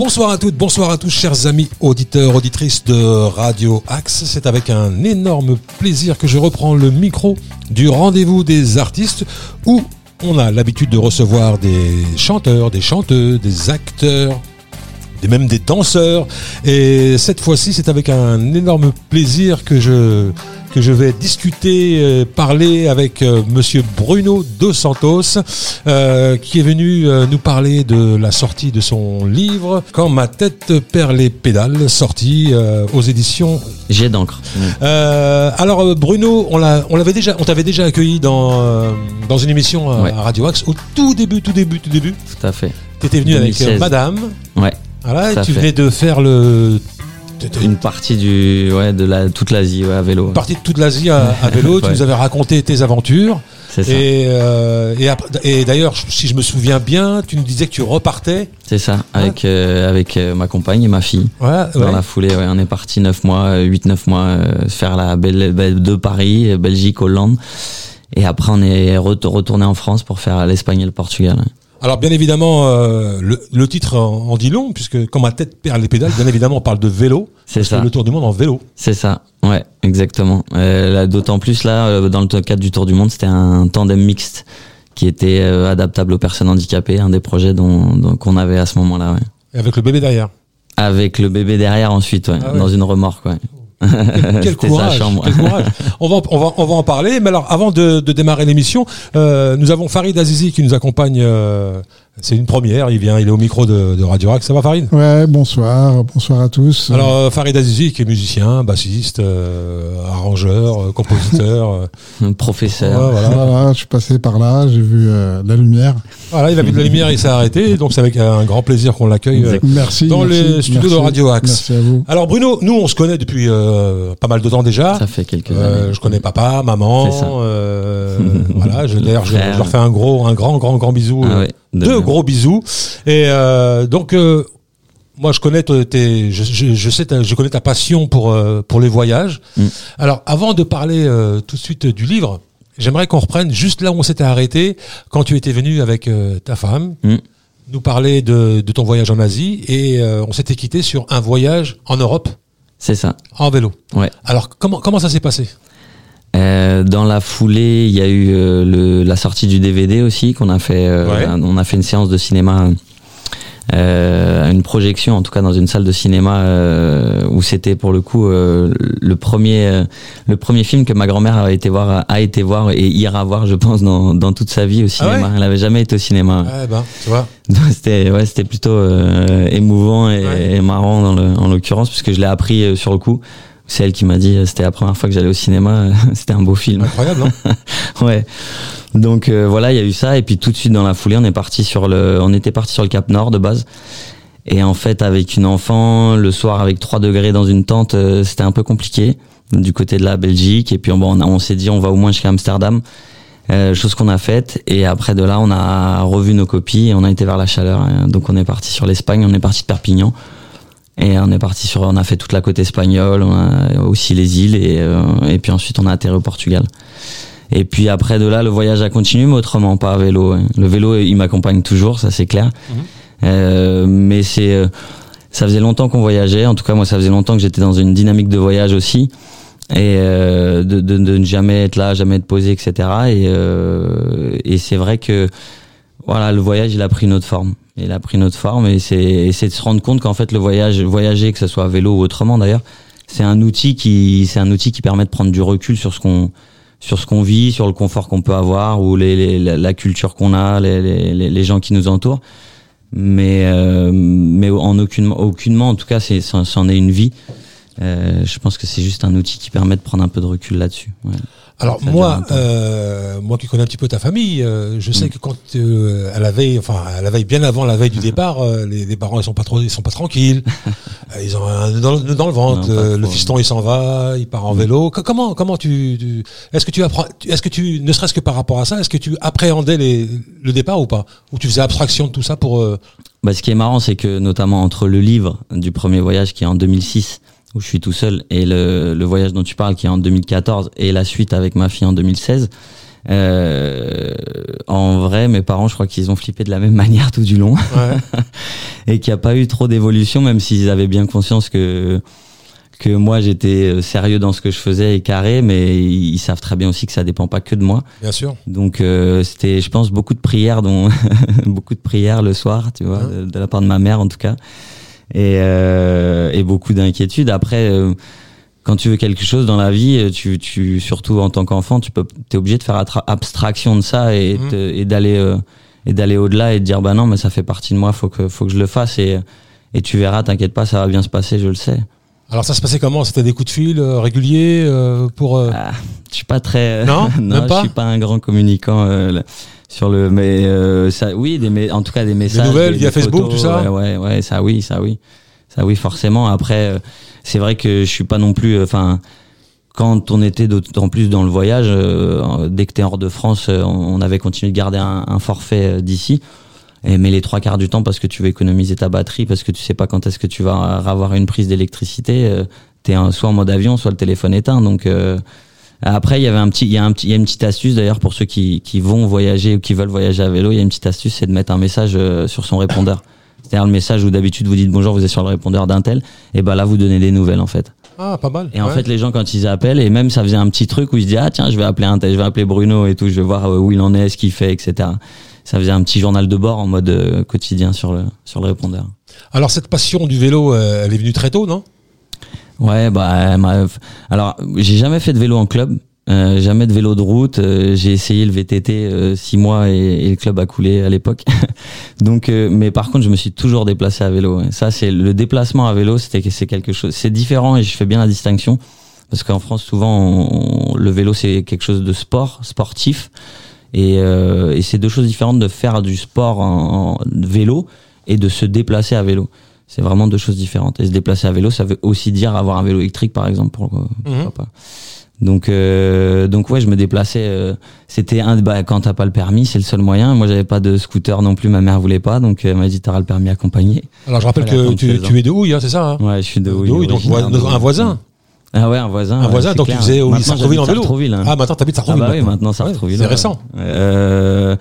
Bonsoir à toutes, bonsoir à tous, chers amis auditeurs, auditrices de Radio Axe. C'est avec un énorme plaisir que je reprends le micro du rendez-vous des artistes où on a l'habitude de recevoir des chanteurs, des chanteuses, des acteurs, et même des danseurs. Et cette fois-ci, c'est avec un énorme plaisir que je que je vais discuter, euh, parler avec euh, Monsieur Bruno Dos Santos, euh, qui est venu nous parler de la sortie de son livre Quand ma tête perd les pédales, sorti aux éditions. J'ai d'encre. Alors Bruno, on l'a, on l'avait déjà, on t'avait déjà accueilli dans dans une émission à, Ouais. à Radio Axe au tout début, tout début, tout début. Tout à fait. T'étais venu avec 2016. Madame. Ouais. Voilà, tu fait. venais de faire le Une partie du, ouais, de la, toute l'Asie, ouais, à vélo. une partie de toute l'Asie à, à vélo. Tu nous avais raconté tes aventures. C'est ça. Et, euh, et, après- et d'ailleurs, si je me souviens bien, tu nous disais que tu repartais. C'est ça. Avec, euh, avec euh, ma compagne et ma fille. Ouais, Dans la foulée, ouais, on est parti 9 mois, 8-9 mois, euh, faire la belle, belle- de Paris, Belgique, Hollande. Et après, on est re- retourné en France pour faire l'Espagne et le Portugal. Alors bien évidemment, euh, le, le titre en, en dit long, puisque quand ma tête perd les pédales, bien évidemment, on parle de vélo. C'est que ça. Le tour du monde en vélo. C'est ça. Ouais, exactement. Euh, D'autant plus là, euh, dans le cadre du Tour du Monde, c'était un tandem mixte qui était euh, adaptable aux personnes handicapées, un des projets dont dont- qu'on avait à ce moment-là. Ouais. Et avec le bébé derrière. Avec le bébé derrière ensuite, ouais, Ah ouais. dans une remorque. Ouais. Quel, quel C'était sa courage, chambre. quel courage. On va, en- on va, on va en parler. Mais alors, avant de, de démarrer l'émission, euh, nous avons Farid Azizi qui nous accompagne. euh, c'est une première. Il vient, il est au micro de, de Radio Rack. Ça va, Farid? Ouais, bonsoir, bonsoir à tous. Alors, euh, Farid Azizi qui est musicien, bassiste, euh, arrangeur, euh, compositeur. Professeur. ouais, voilà. voilà, je suis passé par là, j'ai vu euh, la lumière. Voilà, il a vu de la lumière, il s'est arrêté. Donc, c'est avec un grand plaisir qu'on l'accueille. euh. Merci. Dans merci, les studios de. Radio Axe. Merci à vous. Alors Bruno, nous on se connaît depuis euh, pas mal de temps déjà. Ça fait quelques Euh, années. je connais papa, maman. Euh, voilà, d'ailleurs je, leur fais un gros, un grand, grand, grand bisou. Ah euh, ouais, de deux même. gros bisous. Et euh, donc euh, moi je connais tes, tes- je, je, je sais, ta- je connais ta passion pour euh, pour les voyages. Mm. Alors avant de parler euh, tout de suite du livre, j'aimerais qu'on reprenne juste là où on s'était arrêté quand tu étais venu avec euh, ta femme. Mm. Nous parler de, de ton voyage en Asie et euh, on s'était quitté sur un voyage en Europe C'est ça. en vélo. Ouais. Alors comment comment ça s'est passé? Euh, dans la foulée, il y a eu euh, le, la sortie du DVD aussi qu'on a fait. euh, Ouais. On a fait une séance de cinéma, une projection en tout cas dans une salle de cinéma euh, où c'était pour le coup euh, le premier, euh, le premier film que ma grand-mère a été voir, a été voir et ira voir, je pense, dans, dans toute sa vie au cinéma. Ah ouais Elle avait jamais été au cinéma. Ouais ben tu vois. C'était ouais, c'était plutôt euh, émouvant et, Ouais. et marrant dans le, en l'occurrence puisque je l'ai appris euh, sur le coup. C'est elle qui m'a dit, euh, c'était la première fois que j'allais au cinéma, c'était un beau film. Incroyable hein Ouais. Donc euh, voilà, il y a eu ça. Et puis tout de suite dans la foulée, on est parti sur le on était parti sur le Cap Nord de base. Et en fait avec une enfant, le soir avec 3 degrés dans une tente, euh, c'était un peu compliqué du côté de la Belgique. Et puis bon, on, on s'est dit on va au moins jusqu'à Amsterdam. Euh, chose qu'on a faite. Et après de là on a revu nos copies et on a été vers la chaleur Euh, donc on est parti sur l'Espagne on est parti de Perpignan. Et on est parti sur on a fait toute la côte espagnole on a aussi les îles et, euh, et puis ensuite on a atterri au Portugal et puis après de là, le voyage a continué, mais autrement pas à vélo. ouais. Le vélo, il m'accompagne toujours, ça c'est clair. Mhm. Euh, mais c'est, euh, ça faisait longtemps qu'on voyageait. En tout cas, moi, ça faisait longtemps que j'étais dans une dynamique de voyage aussi, et euh, de, de, de ne jamais être là, jamais être posé, etc. Et, euh, et c'est vrai que voilà, le voyage, il a pris une autre forme. Il a pris une autre forme, et c'est, et c'est de se rendre compte qu'en fait, le voyage, voyager, que ce soit à vélo ou autrement d'ailleurs, c'est un outil qui, c'est un outil qui permet de prendre du recul sur ce qu'on sur ce qu'on vit, sur le confort qu'on peut avoir ou les, les- la, culture qu'on a, les, les, gens qui nous entourent. Mais euh, mais en aucunement, aucunement, en tout cas, c'est c'en est une vie. Euh, je pense que c'est juste un outil qui permet de prendre un peu de recul là-dessus. Ouais. Alors moi, euh, moi qui connais un petit peu ta famille, euh, je sais Mm. que quand euh, à la veille, enfin à la veille, bien avant la veille du départ, euh, les, les parents ils sont pas trop, ils sont pas tranquilles. Euh, ils ont un dans, dans le ventre. Non, euh, le fiston il s'en va, il part en vélo. Co- Comment comment tu, tu- est-ce que tu apprends, est-ce que tu ne serait-ce que par rapport à ça, est-ce que tu appréhendais les, le départ ou pas, ou tu faisais abstraction de tout ça pour euh, Bah, ce qui est marrant, c'est que notamment entre le livre du premier voyage qui est en 2006, où je suis tout seul, et le, le voyage dont tu parles qui est en 2014, et la suite avec ma fille en 2016, euh, en vrai, mes parents, je crois qu'ils ont flippé de la même manière tout du long, et qu'il n'y a pas eu trop d'évolution, même s'ils avaient bien conscience que que moi j'étais euh, sérieux dans ce que je faisais et carré, mais ils savent très bien aussi que ça dépend pas que de moi. bien sûr. Donc euh, c'était, je pense, beaucoup de prières, dont beaucoup de prières le soir, tu vois, Hein. de, de la part de ma mère en tout cas, et, euh, et beaucoup d'inquiétude. Après, euh, quand tu veux quelque chose dans la vie, tu, tu surtout en tant qu'enfant, tu peux, t'es obligé de faire abstraction de ça et, Mhm. te- et d'aller euh, et d'aller au-delà et de dire bah non, mais ça fait partie de moi, faut que faut que je le fasse et et tu verras, t'inquiète pas, ça va bien se passer, je le sais. Alors ça se passait comment? C'était des coups de fil euh, réguliers euh, pour euh, Ah, je suis pas très. Non, même pas? je suis pas un grand communicant euh, là, sur le. Mais euh, ça, oui, des, mé- en tout cas des messages. nouvelles via Facebook, tout ça? Ouais, ouais, ouais, ça oui, ça oui, ça oui, forcément. Après, euh, c'est vrai que je suis pas non plus. euh, Enfin, quand on était d'autant plus dans le voyage, euh, dès que t'es hors de France, euh, on avait continué de garder un, un forfait euh, d'ici. Et, mais les trois quarts du temps, parce que tu veux économiser ta batterie, parce que tu sais pas quand est-ce que tu vas avoir une prise d'électricité, euh, t'es soit en mode avion, soit le téléphone éteint. Donc euh, après, il y avait un petit, il y a un petit, il y a une petite astuce d'ailleurs pour ceux qui, qui vont voyager ou qui veulent voyager à vélo. Il y a une petite astuce, c'est de mettre un message euh, sur son répondeur. C'est-à-dire le message où d'habitude vous dites bonjour, vous êtes sur le répondeur d'un tel, et ben là vous donnez des nouvelles en fait. ah pas mal. Et en fait les gens quand ils appellent, et même ça faisait un petit truc où ils se disent ah tiens je vais appeler un tel, je vais appeler Bruno et tout, je vais voir où il en est, ce qu'il fait, etc. Ça faisait un petit journal de bord en mode euh, quotidien sur le sur le répondeur. Alors cette passion du vélo, euh, elle est venue très tôt, non? Ouais, bah, m'a- alors j'ai jamais fait de vélo en club, euh, jamais de vélo de route. euh, j'ai essayé le VTT euh, six mois et, et le club a coulé à l'époque. Donc, euh, mais par contre, je me suis toujours déplacé à vélo. Ça, c'est le déplacement à vélo, c'était c'est quelque chose, c'est différent et je fais bien la distinction parce qu'en France, souvent, on- le vélo c'est quelque chose de sport, sportif, et, euh, et c'est deux choses différentes de faire du sport en, en vélo et de se déplacer à vélo. C'est vraiment deux choses différentes. Et se déplacer à vélo, ça veut aussi dire avoir un vélo électrique, par exemple. Pourquoi, pourquoi Mhm. pas. Donc, euh, donc ouais, je me déplaçais. euh, C'était un, bah, quand t'as pas le permis, c'est le seul moyen. Moi, j'avais pas de scooter non plus. Ma mère voulait pas, donc elle m'a dit t'auras le permis accompagné. Alors je rappelle que attendre tu, 16 ans. tu es de Houille, hein, c'est ça hein? Ouais, je suis de De Houille, Houille, donc un Houille. voisin. Ah ouais, un voisin. Un voisin, donc tu clair. faisais oui, Sartrouville en vélo. Hein. Ah maintenant t'habites Ah Sartrouville. bah oui, maintenant retrouve C'est récent. Euh,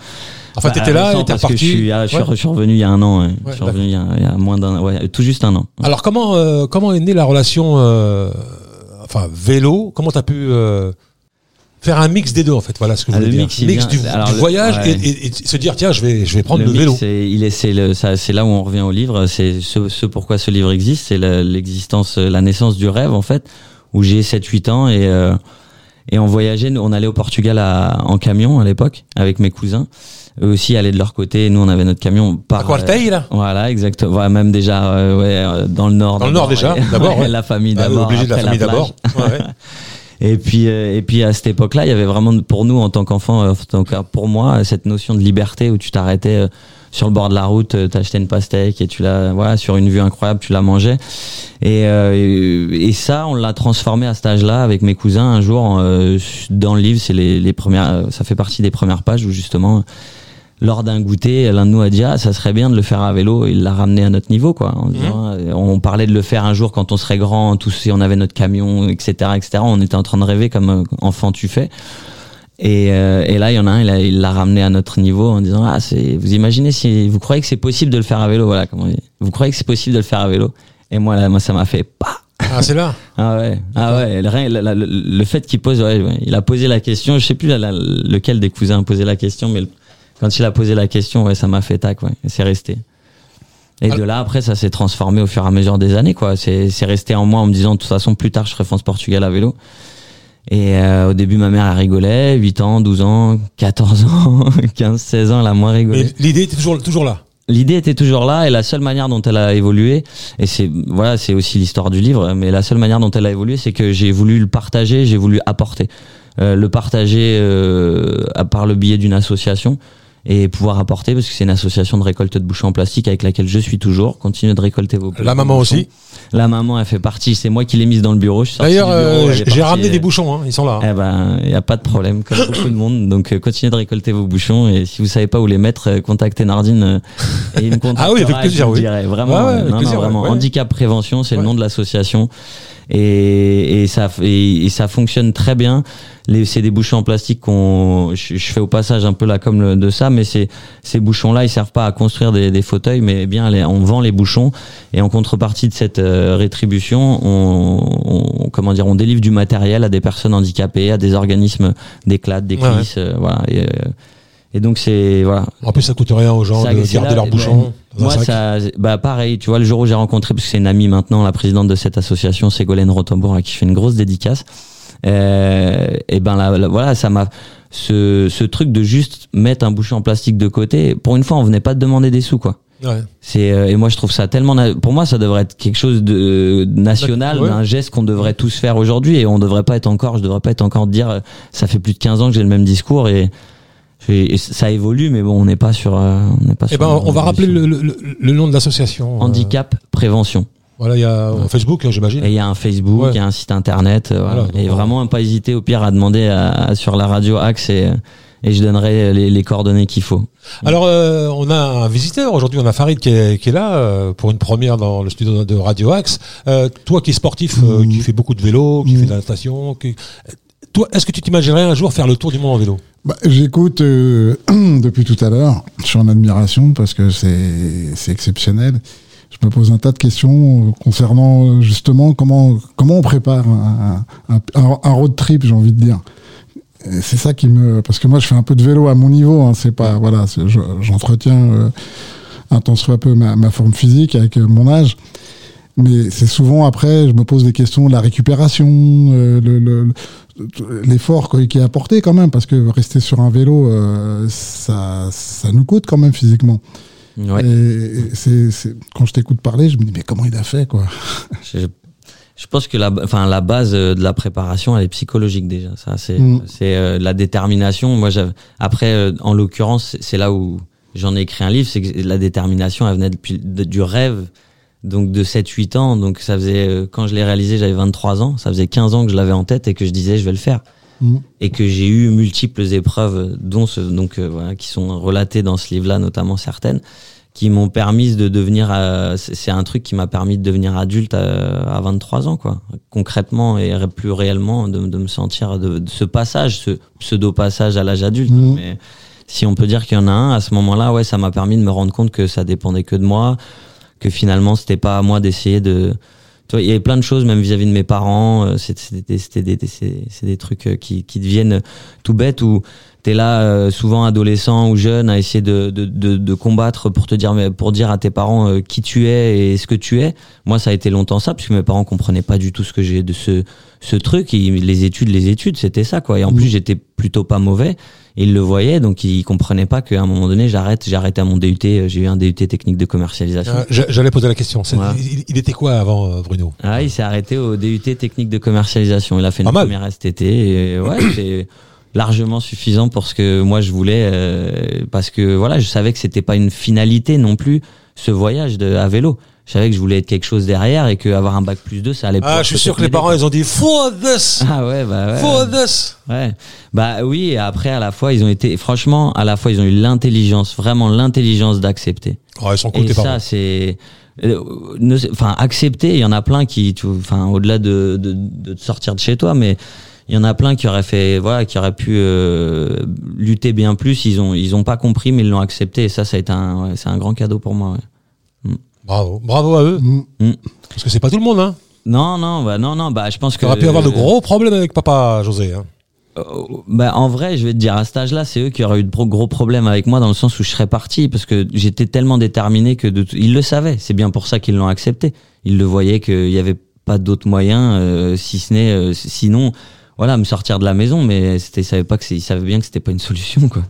Enfin bah, t'étais là et t'es reparti. Je suis, ah, je, suis, Ouais. je suis revenu il y a un an. ouais. Je suis revenu il y a, il y a moins d'un, ouais, tout juste un an. Alors comment euh, comment est née la relation euh, enfin vélo? Comment t'as pu euh, faire un mix des deux en fait? Voilà ce que je Ah, voulais dire. mix, mix du, alors du le- voyage ouais. et, et- et se dire tiens je vais je vais prendre le, mix, vélo. C'est, il est, c'est, le, ça, c'est là où on revient au livre. C'est ce, ce pourquoi ce livre existe. C'est la- l'existence, la naissance du rêve en fait, où j'ai 7-8 ans et euh, et on voyageait. nous, On allait au Portugal à, en camion à l'époque avec mes cousins. Eux aussi allaient de leur côté. Nous, on avait notre camion par. À quoi le euh, là Voilà, exactement. Voilà, même déjà, euh, ouais, euh, dans le nord. Dans le nord, déjà, ouais. d'abord, Ouais, ouais. La famille Ah d'abord. obligé de la famille d'abord. Ouais, ouais. Et puis, euh, et puis à cette époque-là, il y avait vraiment pour nous en tant qu'enfants, euh, en tout cas pour moi, cette notion de liberté où tu t'arrêtais euh, sur le bord de la route, euh, t'achetais une pastèque et tu la, voilà, sur une vue incroyable, tu la mangeais. Et, euh, et, et ça, on l'a transformé à cet âge-là avec mes cousins. Un jour, euh, dans le livre, c'est les, les premières, euh, ça fait partie des premières pages où justement. Lors d'un goûter, l'un de nous a dit ah ça serait bien de le faire à vélo. Il l'a ramené à notre niveau quoi. Disant, euh, on parlait de le faire un jour quand on serait grand, tous si on avait notre camion, etc., etc. On était en train de rêver comme enfant tu fais. Et, euh, et là, il y en a un, il a- il l'a ramené à notre niveau en disant ah c'est, vous imaginez si vous croyez que c'est possible de le faire à vélo, voilà comment on dit. Vous croyez que c'est possible de le faire à vélo Et moi là, moi ça m'a fait pas. Ah c'est là? Ah ouais, ah ouais. Le, fait qu'il pose, ouais, ouais, il a posé la question. Je sais plus la- la- lequel des cousins a posé la question, mais le- quand il a posé la question, ouais, ça m'a fait tac, ouais. C'est resté. Et de là après, ça s'est transformé au fur et à mesure des années, quoi. C'est c'est resté en moi en me disant de toute façon plus tard je ferai France Portugal à vélo. Et euh, au début, ma mère elle rigolait, 8 ans, 12 ans, 14 ans, 15, 16 ans, elle a moins rigolé. Mais l'idée était toujours toujours là. L'idée était toujours là et la seule manière dont elle a évolué, et c'est voilà, c'est aussi l'histoire du livre, mais la seule manière dont elle a évolué, c'est que j'ai voulu le partager, j'ai voulu apporter. euh, le partager euh, à par le biais d'une association et pouvoir apporter parce que c'est une association de récolte de bouchons en plastique avec laquelle je suis toujours. Continuez de récolter vos La maman aussi. La maman, elle fait partie. C'est moi qui l'ai mise dans le bureau. Je D'ailleurs, euh, j'ai ramené euh, des bouchons, hein, ils sont là. hein. eh ben, il y a pas de problème, comme beaucoup de monde. Donc, euh, continuez de récolter vos bouchons et si vous savez pas où les mettre, euh, contactez Nardine euh, et il me contactera. Ah oui, avec je plaisir, vous oui. dirai. Vraiment, Ouais, ouais, euh, non, non, plaisir, vraiment. ouais. Handicap prévention, c'est le nom de l'association et, et ça et, et ça fonctionne très bien. Les, c'est des bouchons en plastique qu'on, je, je fais au passage un peu la com le- de ça, mais c'est ces bouchons-là, ils servent pas à construire des, des fauteuils, mais bien les- on vend les bouchons. Et en contrepartie de cette euh, rétribution, on, on- comment dire, on délivre du matériel à des personnes handicapées, à des organismes d'éclate, des Ouais, euh, voilà. Et, euh, et donc c'est voilà, En plus, ça coûte rien aux gens ça- de garder là- leurs bouchons Moi, ça, bah pareil, tu vois, le jour où j'ai rencontré, parce que c'est une amie maintenant, la présidente de cette association, Ségolène Rotombourg, à qui je fais une grosse dédicace. Euh, et ben là, là, voilà, ça m'a ce, ce truc de juste mettre un bouchon en plastique de côté. Pour une fois, on venait pas te demander des sous, quoi. Ouais. C'est euh, et moi je trouve ça tellement pour moi ça devrait être quelque chose de national, Ouais. un geste qu'on devrait tous faire aujourd'hui et on devrait pas être encore, je devrais pas être encore de dire euh, ça fait plus de 15 ans que j'ai le même discours et, et ça évolue mais bon on n'est pas sur euh, on n'est pas Eh sur ben, on va rappeler le, le- le nom de l'association. euh, handicap prévention. Voilà, il y a euh, Facebook, j'imagine. Et il y a un Facebook, Ouais. il y a un site internet, euh, voilà. Voilà, donc, et on- vraiment pas hésiter au pire à demander à, à- sur la radio Axe et, et je donnerai les, les coordonnées qu'il faut. Alors, euh, on a un visiteur aujourd'hui. On a Farid qui est, qui est là euh, pour une première dans le studio de Radio Axe. Euh, toi qui es sportif, euh, Mhm. qui fais beaucoup de vélo, qui Mhm. fais de la natation, qui... toi, est-ce que tu t'imaginerais un jour faire le tour du monde en vélo? Bah, J'écoute euh, depuis tout à l'heure. Je suis en admiration parce que c'est exceptionnel. Je me pose un tas de questions concernant euh, justement comment comment on prépare un, un, un- road trip, j'ai envie de dire. C'est ça qui me parce que moi je fais un peu de vélo à mon niveau. Hein, c'est pas voilà, j'entretiens euh, un tant soit peu ma, ma forme physique avec euh, mon âge. Mais c'est souvent après, je me pose des questions de la récupération, euh, le- le- l'effort qui est apporté quand même, parce que rester sur un vélo, euh, ça, ça nous coûte quand même physiquement. Ouais. Et, et c'est, c'est- quand je t'écoute parler, je me dis mais comment il a fait quoi? Je, je pense que la, enfin, la base euh, de la préparation, elle est psychologique déjà. Ça, c'est, Mm. c'est euh, la détermination. Moi, j'avais, après, euh, en l'occurrence, c'est- c'est là où j'en ai écrit un livre. C'est que la détermination, elle venait depuis de- du rêve. Donc de 7-8 ans, donc ça faisait euh, quand je l'ai réalisé, j'avais 23 ans, ça faisait 15 ans que je l'avais en tête et que je disais je vais le faire Mm. et que j'ai eu multiples épreuves dont ce, donc euh, voilà qui sont relatées dans ce livre-là notamment certaines qui m'ont permis de devenir euh, c'est un truc qui m'a permis de devenir adulte à, à 23 ans quoi concrètement et plus réellement de, de me sentir de, de ce passage ce pseudo passage à l'âge adulte Mhm. mais si on peut dire qu'il y en a un à ce moment-là ouais ça m'a permis de me rendre compte que ça dépendait que de moi que finalement c'était pas à moi d'essayer de tu vois, il y avait plein de choses même vis-à-vis de mes parents euh, c'était c'était c'était des, c'est c'est des trucs euh, qui qui deviennent tout bêtes où t'es là euh, souvent adolescent ou jeune à essayer de, de, de, de combattre pour te dire mais pour dire à tes parents euh, qui tu es et ce que tu es. Moi ça a été longtemps ça parce que mes parents comprenaient pas du tout ce que j'ai de ce ce truc. Et les études les études c'était ça quoi. Et en Mhm. plus j'étais plutôt pas mauvais et ils le voyaient donc ils comprenaient pas qu'à un moment donné j'arrête j'ai arrêté à mon DUT euh, j'ai eu un DUT technique de commercialisation Euh, j'a- J'allais poser la question. Il, il était quoi avant, euh, Bruno? Ah, il s'est arrêté au DUT technique de commercialisation. Il a fait une mal. première STT et ouais, c'est largement suffisant pour ce que moi je voulais euh, parce que voilà, je savais que c'était pas une finalité non plus ce voyage de, à vélo. Je savais que je voulais être quelque chose derrière et que avoir un bac plus 2 ça allait Ah, pouvoir je suis sûr que les parents, ils ont dit For this Ah ouais, bah ouais. For this Ouais. Bah oui, et après à la fois ils ont été franchement, à la fois ils ont eu l'intelligence, vraiment l'intelligence d'accepter. Oh, Ils sont cool, Et tes ça, c'est, euh, enfin, accepter. Il y en a plein qui, enfin, au-delà de, de, de te sortir de chez toi, mais il y en a plein qui auraient fait, voilà, qui auraient pu euh, lutter bien plus. Ils ont, ils ont pas compris, mais ils l'ont accepté. Et ça, ça a été un, ouais, c'est un grand cadeau pour moi. ouais. Bravo, bravo à eux. Mm. Mm. Parce que c'est pas tout le monde, hein. Non, non, bah non, non, bah je pense que. Tu aurais pu avoir de gros problèmes avec papa José. Hein. Euh, bah, en vrai, je vais te dire, à cet âge-là, c'est eux qui auraient eu de gros, gros problèmes avec moi dans le sens où je serais parti parce que j'étais tellement déterminé que de, ils le savaient. C'est bien pour ça qu'ils l'ont accepté. Ils le voyaient qu'il y avait pas d'autres moyens, euh, si ce n'est, euh, sinon, voilà, me sortir de la maison. Mais c'était, ils savaient pas que c'est, ils savaient bien que c'était pas une solution, quoi.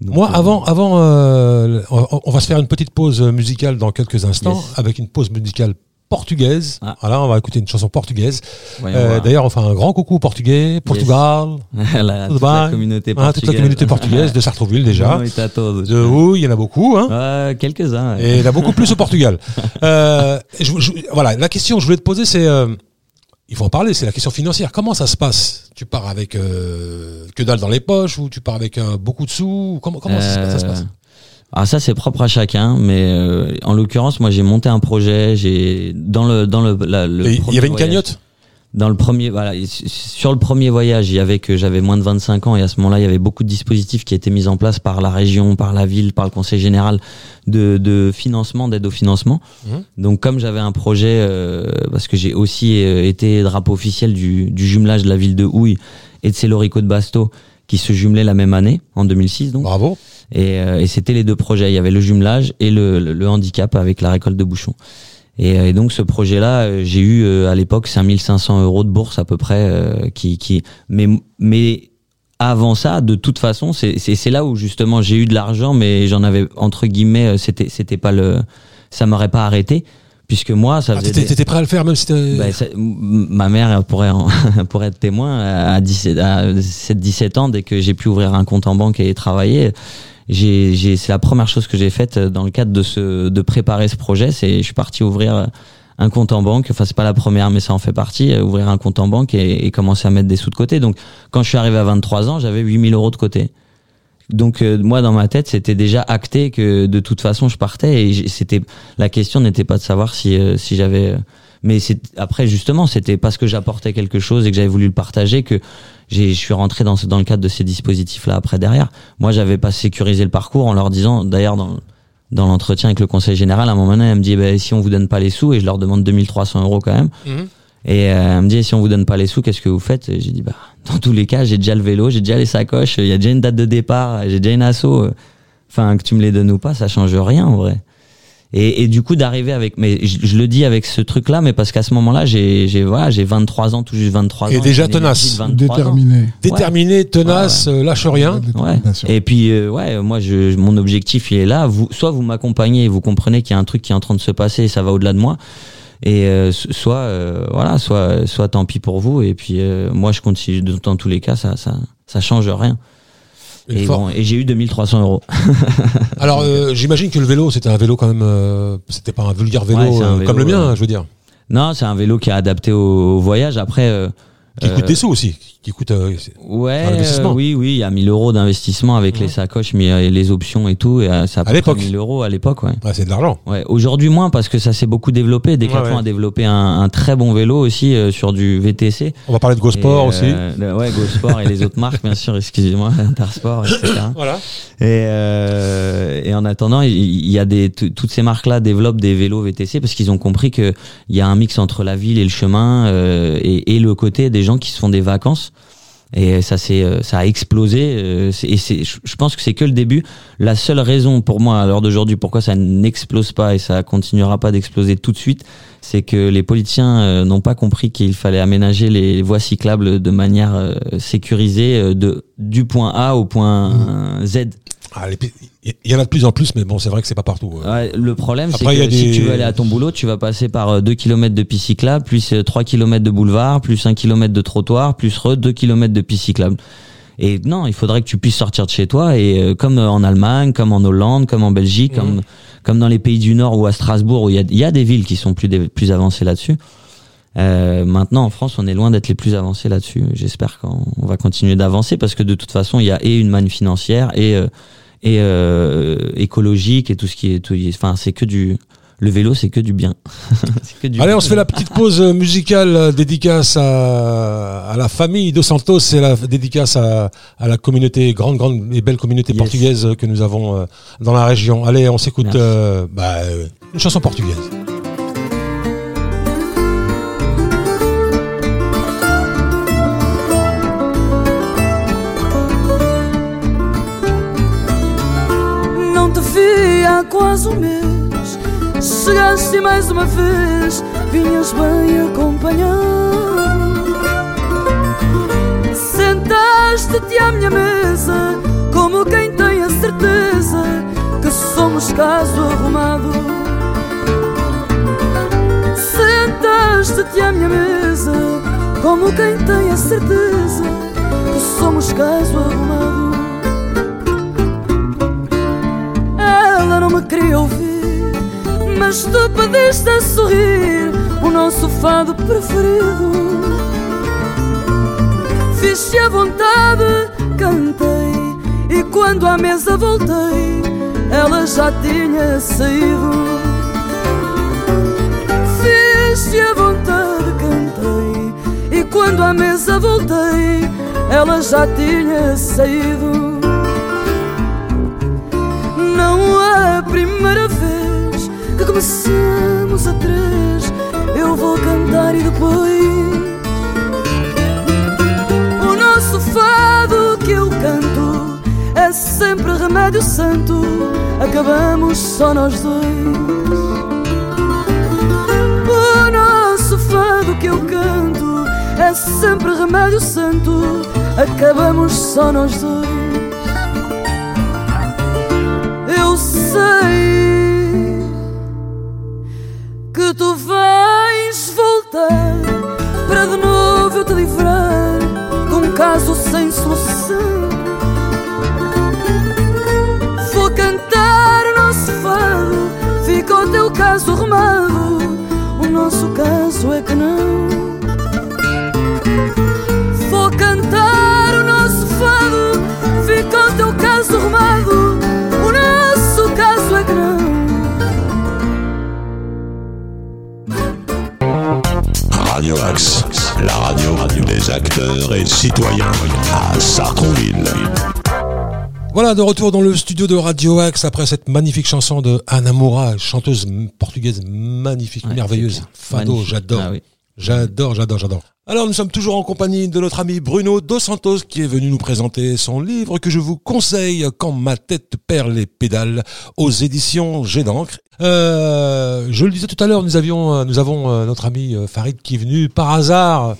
Donc, Moi, euh, avant, avant, euh, on, va se faire une petite pause musicale dans quelques instants, Yes. avec une pause musicale portugaise. Ah. Voilà, on va écouter une chanson portugaise. Euh. D'ailleurs, on fait un grand coucou aux Portugais, Portugal, la, toute la communauté hein, portugaise. toute la communauté portugaise de Sartrouville déjà. De oui, il y en a beaucoup. Hein. Quelques-uns. ouais. Et il y en a beaucoup plus au Portugal. Euh, je- je- voilà, la question que je voulais te poser, c'est, euh, il faut en parler, c'est la question financière. Comment ça se passe? Tu pars avec euh, que dalle dans les poches ou tu pars avec euh, beaucoup de sous ou Comment, comment ça, se passe- ça se passe. Euh, Ah ça c'est propre à chacun, mais euh, en l'occurrence moi j'ai monté un projet, j'ai dans le dans le, la- le Et Il y avait une voyage- cagnotte? Dans le premier voilà sur le premier voyage il y avait que j'avais moins de 25 ans et à ce moment-là il y avait beaucoup de dispositifs qui étaient mis en place par la région, par la ville, par le conseil général de, de financement d'aide au financement. Mhm. Donc comme j'avais un projet euh, parce que j'ai aussi euh, été drapeau officiel du, du jumelage de la ville de Houille et de Célorico de Basto qui se jumelaient la même année en 2006 donc. Bravo. Et, euh, et c'était les deux projets. Il y avait le jumelage et le, le, le handicap avec la récolte de bouchons. Et, euh, et donc ce projet-là, euh, j'ai eu euh, à l'époque 5500 euros de bourse à peu près. euh, qui, qui, mais, mais avant ça, de toute façon, c'est là où justement j'ai eu de l'argent, mais j'en avais entre guillemets, c'était c'était pas le, ça m'aurait pas arrêté, puisque moi, ça Ah, T'étais des- prêt à le faire même si bah, ça- ma mère pourrait, en- pourrait être témoin à 17, à 17 ans dès que j'ai pu ouvrir un compte en banque et travailler. J'ai, c'est la première chose que j'ai faite dans le cadre de ce, de préparer ce projet. C'est, je suis parti ouvrir un compte en banque. Enfin, c'est pas la première, mais ça en fait partie. euh, Ouvrir un compte en banque et, et commencer à mettre des sous de côté. Donc, quand je suis arrivé à 23 ans, j'avais 8000 euros de côté. Donc euh, moi dans ma tête c'était déjà acté que de toute façon je partais et c'était la question n'était pas de savoir si euh, si j'avais euh, mais c'est après justement c'était parce que j'apportais quelque chose et que j'avais voulu le partager que je suis rentré dans ce- dans le cadre de ces dispositifs là après derrière moi j'avais pas sécurisé le parcours en leur disant d'ailleurs dans dans l'entretien avec le conseil général à un moment donné elle me dit ben si on vous donne pas les sous et je leur demande 2300 euros quand même Mhm. et euh, elle me dit si on vous donne pas les sous, qu'est-ce que vous faites? Et J'ai dit bah dans tous les cas, j'ai déjà le vélo, j'ai déjà les sacoches, il y a déjà une date de départ, j'ai déjà une asso. Enfin que tu me les donnes ou pas, ça change rien en vrai. Et, et du coup d'arriver avec, mais je, je le dis avec ce truc-là, mais parce qu'à ce moment-là, j'ai j'ai voilà, j'ai 23 ans, tout juste 23 Et ans. déjà j'ai une tenace. énergie de 23 ans. Déterminé. Déterminé, tenace, lâche rien. Ouais. Et puis euh, ouais, moi je mon objectif il est là. Vous soit vous m'accompagnez et vous comprenez qu'il y a un truc qui est en train de se passer et ça va au-delà de moi. Et euh, so- soit euh, voilà, soit soit tant pis pour vous. Et puis euh, moi je continue. Dans tous les cas, ça ça ça change rien. Une Et bon, et j'ai eu 2300 euros. Alors euh, j'imagine que le vélo c'était un vélo quand même, euh, c'était pas un vulgaire vélo, Ouais, c'est un euh, comme le vélo, mien, je veux dire, Non, c'est un vélo qui est adapté au, au voyage. Après. qui coûte des sous aussi, qui coûte. euh, Ouais, Enfin, oui, oui, il y a 1000 euros d'investissement avec Ouais. les sacoches, mais euh, les options et tout. Et, euh, c'est à, l'époque. 1000 euros à l'époque, ouais. ouais, c'est de l'argent. Ouais, aujourd'hui moins parce que ça s'est beaucoup développé. Decathlon Ouais, a développé un, un très bon vélo aussi euh, sur du VTC. On va parler de GoSport aussi. euh, le- ouais, GoSport et les autres marques, bien sûr, excusez-moi, Intersport, etc. Voilà. Et, euh, et en attendant, il y a des toutes ces marques-là développent des vélos VTC parce qu'ils ont compris que il y a un mix entre la ville et le chemin euh, et, et le côté des gens qui se font des vacances. Et ça c'est euh, ça a explosé. euh, Et c'est, je pense que c'est que le début. La seule raison pour moi à l'heure d'aujourd'hui pourquoi ça n'explose pas et ça continuera pas d'exploser tout de suite, c'est que les politiciens euh, n'ont pas compris qu'il fallait aménager les voies cyclables de manière sécurisée de du point A au point Z. Ah, Il y en a de plus en plus, mais bon, c'est vrai que c'est pas partout. euh. Ouais, le problème, c'est y que a si des- tu veux aller à ton boulot, tu vas passer par 2 km de piste cyclable, plus 3 km de boulevard, plus 1 km de trottoir, plus re 2 km de piste cyclable. Et non, il faudrait que tu puisses sortir de chez toi et euh, comme en Allemagne, comme en Hollande, comme en Belgique, comme comme dans les pays du Nord ou à Strasbourg où il y a, il y a des villes qui sont plus plus avancées là-dessus. Euh, maintenant, en France, on est loin d'être les plus avancés là-dessus. J'espère qu'on on va continuer d'avancer parce que de toute façon, il y a et une manne financière et euh, et euh, écologique et tout ce qui est tout, enfin c'est que du le vélo c'est que du bien C'est que du Allez, on se fait la petite pause musicale dédicace à, à la famille Dos Santos et la dédicace à, à la communauté, grande, grande et belle communauté Yes. portugaise que nous avons dans la région. Allez, on s'écoute bah, une chanson portugaise. Quase um mês. Chegaste e mais uma vez, vinhas bem acompanhado. Sentaste-te à minha mesa, como quem tem a certeza que somos caso arrumado. à minha mesa como quem tem a certeza que somos caso arrumado. Queria ouvir, mas tu pediste a sorrir o nosso fado preferido. Fiz-te a vontade, cantei, e quando à mesa voltei, ela já tinha saído. Fiz-te a vontade, cantei, e quando à mesa voltei, ela já tinha saído. Primeira vez que começamos a três. Eu vou cantar e depois o nosso fado que eu canto é sempre remédio santo. Acabamos só nós dois. O nosso fado que eu canto é sempre remédio santo. Acabamos só nós dois. Sei que tu vais voltar para de novo eu te livrar de um caso sem solução. À Sartrouville. Voilà, de retour dans le studio de Radio Axe après cette magnifique chanson de Anna Moura, chanteuse portugaise magnifique, Ouais, merveilleuse. Fado, j'adore. Ah oui. J'adore, j'adore, j'adore. Alors nous sommes toujours en compagnie de notre ami Bruno Dos Santos qui est venu nous présenter son livre que je vous conseille quand ma tête perd les pédales aux éditions Jet d'encre. Euh, je le disais tout à l'heure, nous avions, euh, nous avons euh, notre ami euh, Farid qui est venu par hasard.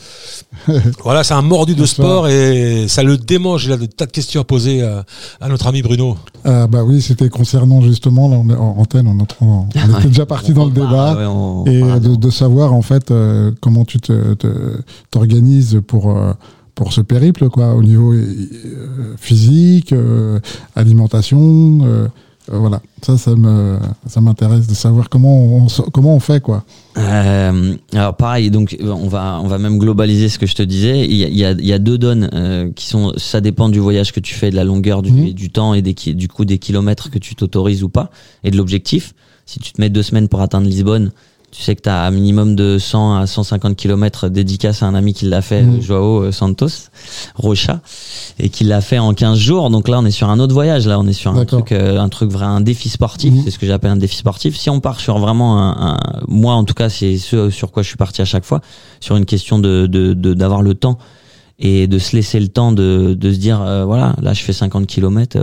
voilà, c'est un mordu de sport et ça le démange. Il a de tas de questions à poser à, à notre ami Bruno. Ah, bah oui, c'était concernant justement, là, on est en antenne, on, est en- on était déjà parti dans le On repart, débat. ouais, on et de, de savoir en fait euh, comment tu te te- t'organises pour euh, pour ce périple quoi au niveau euh, physique euh, alimentation euh, euh, voilà ça ça me ça m'intéresse de savoir comment on comment on fait quoi Euh, alors pareil, donc euh, on va on va même globaliser ce que je te disais. Il y a, il y a, il y a deux donnes euh, qui sont, ça dépend du voyage que tu fais, de la longueur du, Mhm. du temps et des, du coup des kilomètres que tu t'autorises ou pas et de l'objectif. Si tu te mets deux semaines pour atteindre Lisbonne, tu sais que tu as un minimum de 100 à 150 kilomètres dédicace à un ami qui l'a fait, Mhm. Joao euh, Santos Rocha, et qui l'a fait en 15 jours. Donc là, on est sur un autre voyage. Là, on est sur un truc, euh, un truc vrai, un défi sportif. Mhm. C'est ce que j'appelle un défi sportif. Si on part sur vraiment un, un- moi en tout cas, c'est ce sur quoi je suis parti à chaque fois, sur une question de de- d'avoir le temps et de se laisser le temps de, de se dire euh, voilà là je fais 50 kilomètres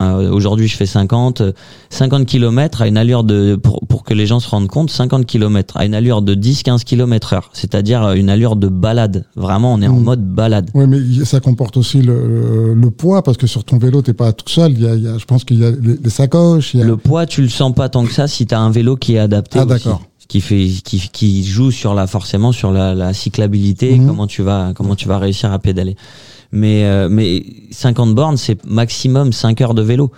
euh, aujourd'hui je fais 50 euh, 50 kilomètres à une allure de pour, pour que les gens se rendent compte 50 kilomètres à une allure de 10 15 kilomètres heure c'est-à-dire euh, une allure de balade vraiment on est en Mhm. mode balade oui mais ça comporte aussi le, le poids parce que sur ton vélo t'es pas tout seul il y a, il y a- je pense qu'il y a les, les sacoches il y a le poids tu le sens pas tant que ça si tu as un vélo qui est adapté Ah, d'accord. qui fait qui, qui joue sur la forcément sur la, la cyclabilité Mhm. comment tu vas comment tu vas réussir à pédaler mais euh, mais 50 bornes c'est maximum 5 heures de vélo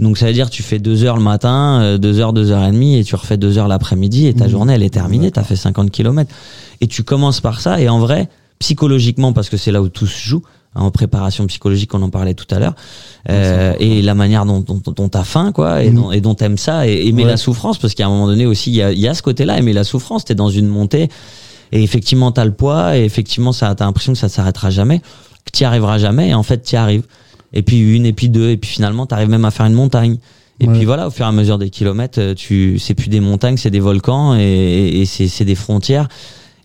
donc ça veut dire tu fais 2 heures le matin, euh, 2 heures, 2 heures et demie et tu refais 2 heures l'après-midi et ta Mhm. journée elle est terminée, tu as fait 50 kilomètres. Et tu commences par ça et en vrai, psychologiquement parce que c'est là où tout se joue, hein, en préparation psychologique on en parlait tout à l'heure, euh, et la manière dont dont, dont t'as faim quoi et Mhm. dont et dont t'aimes ça et aimer Ouais. la souffrance parce qu'à un moment donné aussi il y a, y a ce côté-là aimer la souffrance, t'es dans une montée et effectivement t'as le poids et effectivement ça t'as l'impression que ça s'arrêtera jamais, que t'y arriveras jamais et en fait t'y arrives. Et puis une et puis deux et puis finalement t'arrives même à faire une montagne. Et Ouais. puis voilà, au fur et à mesure des kilomètres, euh, tu c'est plus des montagnes, c'est des volcans et, et, et c'est c'est des frontières.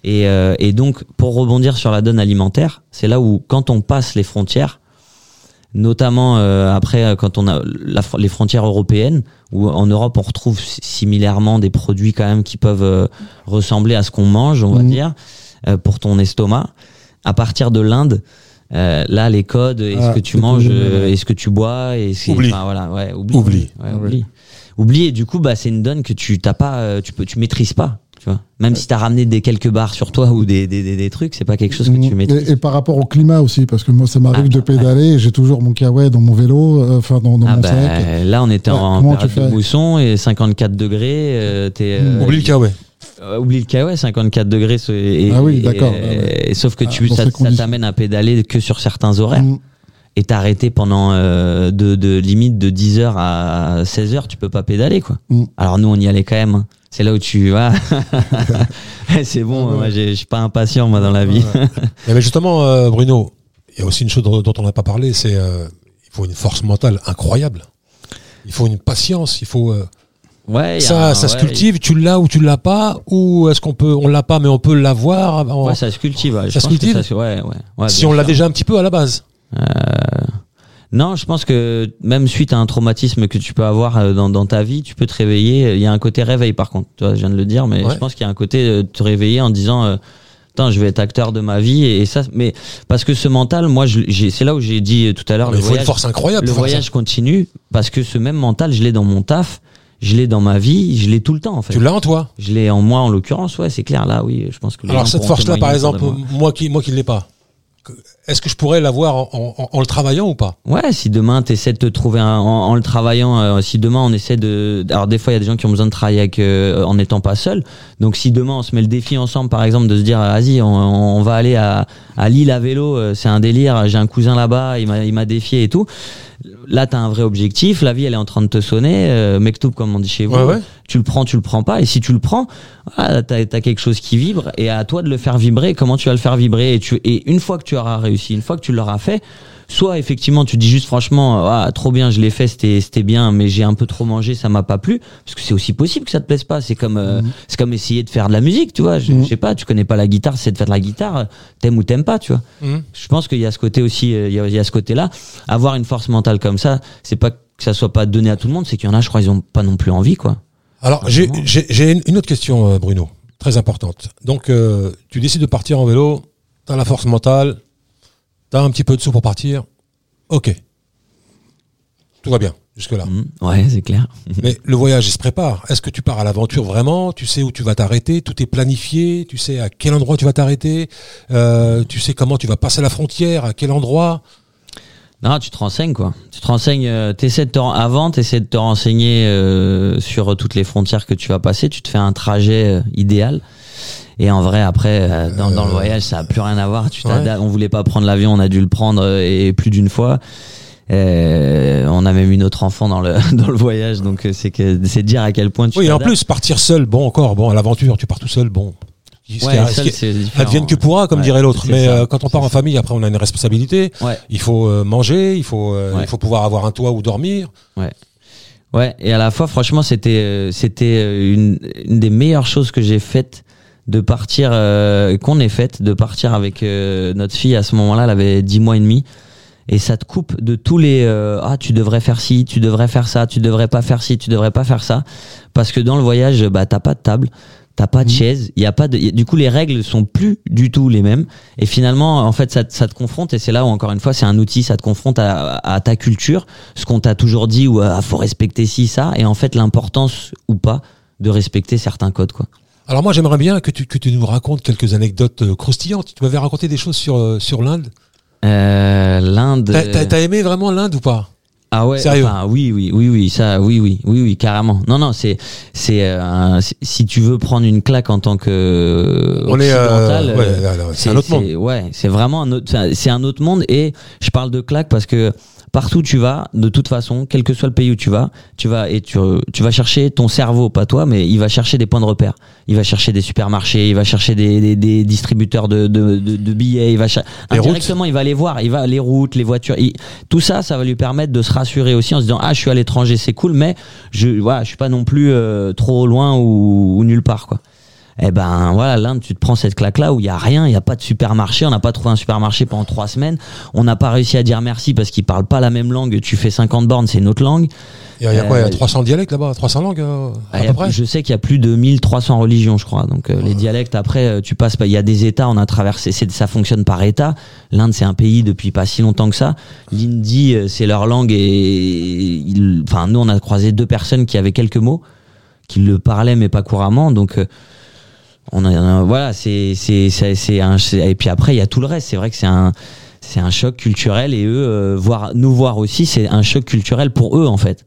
Et, euh, et donc pour rebondir sur la donne alimentaire, c'est là où quand on passe les frontières, notamment euh, après euh, quand on a la les frontières européennes où en Europe on retrouve si- similairement des produits quand même qui peuvent euh, ressembler à ce qu'on mange, on va Mhm. dire, euh, pour ton estomac. À partir de l'Inde, euh, là les codes, est-ce Ah, que tu manges, euh, est-ce que tu bois, et c'est Oublie. enfin, voilà, ouais, oublie, Oublie. Ouais, Ouais. oublie. Oublie et du coup bah c'est une donne que tu t'as pas, euh, tu peux, tu maîtrises pas. Tu vois. Même si t'as ramené des quelques barres sur toi ou des, des, des, des trucs, c'est pas quelque chose que tu maîtrises. Et, et par rapport au climat aussi, parce que moi, ça m'arrive Ah, de ouais. pédaler, et j'ai toujours mon kawaii dans mon vélo, euh, enfin dans, dans Ah mon bah, sac. là, on était Ouais, en tu période de fais mousson et 54 degrés. euh, t'es, euh, Oublie le kawaii. Euh, oublie le kawaii, 54 degrés. Et, Ah oui, d'accord, et- et sauf que Ah, tu, ça, t'amène à pédaler que sur certains horaires. Mm. Et t'as arrêté pendant euh, de, de limite de 10h à 16h, tu peux pas pédaler quoi. Mm. Alors nous on y allait quand même. hein. C'est là où tu vas. c'est bon, Ouais. moi je suis pas impatient moi dans la vie. Mais, mais justement, euh, Bruno, il y a aussi une chose dont, on n'a pas parlé, c'est euh, il faut une force mentale incroyable. Il faut une patience, il faut Ouais, ça, un- ça se ouais, cultive. Tu l'as ou tu l'as pas, ou est-ce qu'on peut, on l'a pas, mais on peut l'avoir. en- Ouais, ça se cultive. Je Ça se cultive ça se- ouais, ouais. Si on l'a déjà un petit peu à la base. Non, je pense que même suite à un traumatisme que tu peux avoir euh, dans, dans ta vie, tu peux te réveiller. Il y a un côté réveil par contre. Tu vois, je viens de le dire, mais je pense qu'il y a un côté euh, te réveiller en disant. Euh, Putain, je vais être acteur de ma vie et, et ça mais parce que ce mental moi c'est là où j'ai dit euh, tout à l'heure le voyage force incroyable. le voyage continue parce que ce même mental je l'ai dans mon taf je l'ai dans ma vie je l'ai tout le temps en fait Tu l'as en toi. je l'ai en moi en l'occurrence ouais c'est clair là oui je pense que Alors cette force-là, par exemple, moi. moi qui, moi qui ne l'ai pas, est-ce que je pourrais l'avoir en, en- en le travaillant ou pas? Ouais, si demain tu essaies de te trouver un- en, en le travaillant, euh, si demain on essaie de, alors des fois il y a des gens qui ont besoin de travailler avec, euh, en n'étant pas seul. Donc si demain on se met le défi ensemble, par exemple, de se dire, vas-y, on, on va aller à, à Lille à vélo, euh, c'est un délire. J'ai un cousin là-bas, il m'a, il m'a défié et tout. Là, t'as un vrai objectif. La vie, elle est en train de te sonner. Euh, Mektoub, comme on dit chez vous. Ouais, ouais. Tu le prends, tu le prends pas. Et si tu le prends, ah, t'as, t'as quelque chose qui vibre. Et à toi de le faire vibrer. Comment tu vas le faire vibrer? Et, tu, et une fois que tu auras réussi, une fois que tu l'auras fait, soit effectivement tu dis juste franchement, ah, trop bien, je l'ai fait, c'était, c'était bien, mais j'ai un peu trop mangé, ça m'a pas plu. Parce que c'est aussi possible que ça te plaise pas. C'est comme, euh, c'est comme essayer de faire de la musique, tu vois. Je, je sais pas, tu connais pas la guitare, c'est de faire de la guitare, t'aimes ou t'aimes pas, tu vois. Mhm. Je pense qu'il y a ce côté aussi, euh, il y a, il y a ce côté-là. Avoir une force mentale comme ça, c'est pas que ça soit pas donné à tout le monde, c'est qu'il y en a, je crois, ils ont pas non plus envie, quoi. Alors, j'ai une, autre question, euh, Bruno, très importante. Donc, euh, tu décides de partir en vélo, tu as la force mentale, tu as un petit peu de sous pour partir. Ok. Tout va bien, jusque-là. Mhm. Ouais, c'est clair. Mais le voyage, il se prépare. Est-ce que tu pars à l'aventure vraiment? Tu sais où tu vas t'arrêter? Tout est planifié? Tu sais à quel endroit tu vas t'arrêter? Euh, Tu sais comment tu vas passer la frontière? À quel endroit? Non, tu te renseignes quoi. Tu te renseignes, euh, t'essaies de te avant, t'essaies de te renseigner euh, sur toutes les frontières que tu vas passer. Tu te fais un trajet euh, idéal. Et en vrai, après, euh, dans, dans le voyage, ça a plus rien à voir. Tu Ouais. On voulait pas prendre l'avion, on a dû le prendre euh, et plus d'une fois. Euh, on a même eu notre enfant dans le dans le voyage, donc euh, c'est que c'est dire à quel point tu. Oui, et en plus, partir seul, bon, encore, bon, à l'aventure, tu pars tout seul, bon. Ce qui- Ouais, qui- différent. Advienne que pourra, comme Ouais, dirait l'autre. Mais ça, euh, quand on part en ça. famille, après, on a une responsabilité. Ouais. Il faut euh, manger, il faut, euh, Ouais. il faut pouvoir avoir un toit où dormir. Ouais, et à la fois, franchement, c'était c'était une, une des meilleures choses que j'ai faites de partir, euh, qu'on ait faites, de partir avec euh, notre fille à ce moment-là, elle avait 10 mois et demi. Et ça te coupe de tous les euh, ah tu devrais faire ci, tu devrais faire ça, tu devrais pas faire ci, tu devrais pas faire ça, parce que dans le voyage bah t'as pas de table, t'as pas de chaise, il y a pas de, y a- du coup les règles sont plus du tout les mêmes. Et finalement en fait ça, te- ça te confronte et c'est là où encore une fois c'est un outil, ça te confronte à, à ta culture, ce qu'on t'a toujours dit ou ah, faut respecter ci ça, et en fait l'importance ou pas de respecter certains codes quoi. Alors moi, j'aimerais bien que tu, que tu nous racontes quelques anecdotes euh, croustillantes. Tu m'avais raconté des choses sur, euh, sur l'Inde. Euh, L'Inde. T'as t'as- t'as aimé vraiment l'Inde ou pas? Ah ouais, Sérieux enfin, oui, oui, oui, oui, ça, oui, oui, oui, oui, carrément. Non, non, c'est, c'est, euh, si tu veux prendre une claque en tant que On est, euh, ouais, euh, c'est un autre monde. Ouais, c'est vraiment un autre, c'est un autre monde. Et je parle de claque parce que partout où tu vas, de toute façon, quel que soit le pays où tu vas, tu vas et tu, tu vas chercher ton cerveau, pas toi, mais il va chercher des points de repère. Il va chercher des supermarchés, il va chercher des, des, des distributeurs de, de, de, de billets, il va indirectement, il va les voir, il va les routes, les voitures, il- tout ça, ça va lui permettre de se rassurer aussi en se disant ah je suis à l'étranger, c'est cool, mais je voilà, je suis pas non plus euh, trop loin ou, ou nulle part quoi. Eh ben voilà, l'Inde, tu te prends cette claque-là où il y a rien, il y a pas de supermarché, on n'a pas trouvé un supermarché pendant trois semaines, on n'a pas réussi à dire merci parce qu'ils parlent pas la même langue. Tu fais 50 bornes, c'est une autre langue. Il y a, il y a quoi Il y a Euh, 300 dialectes là-bas? 300 langues euh, à peu a- près? Je sais qu'il y a plus de 1300 religions, je crois. Donc euh, les dialectes, après, euh, tu passes. Il y a des États, on a traversé. Ça fonctionne par État. L'Inde, c'est un pays depuis pas si longtemps que ça. L'hindi, euh, c'est leur langue et ils- enfin nous, on a croisé deux personnes qui avaient quelques mots, qui le parlaient mais pas couramment. Donc euh, voilà, c'est c'est c'est- et puis après il y a tout le reste. C'est vrai que c'est un c'est un choc culturel et eux euh, voir nous voir aussi c'est un choc culturel pour eux en fait.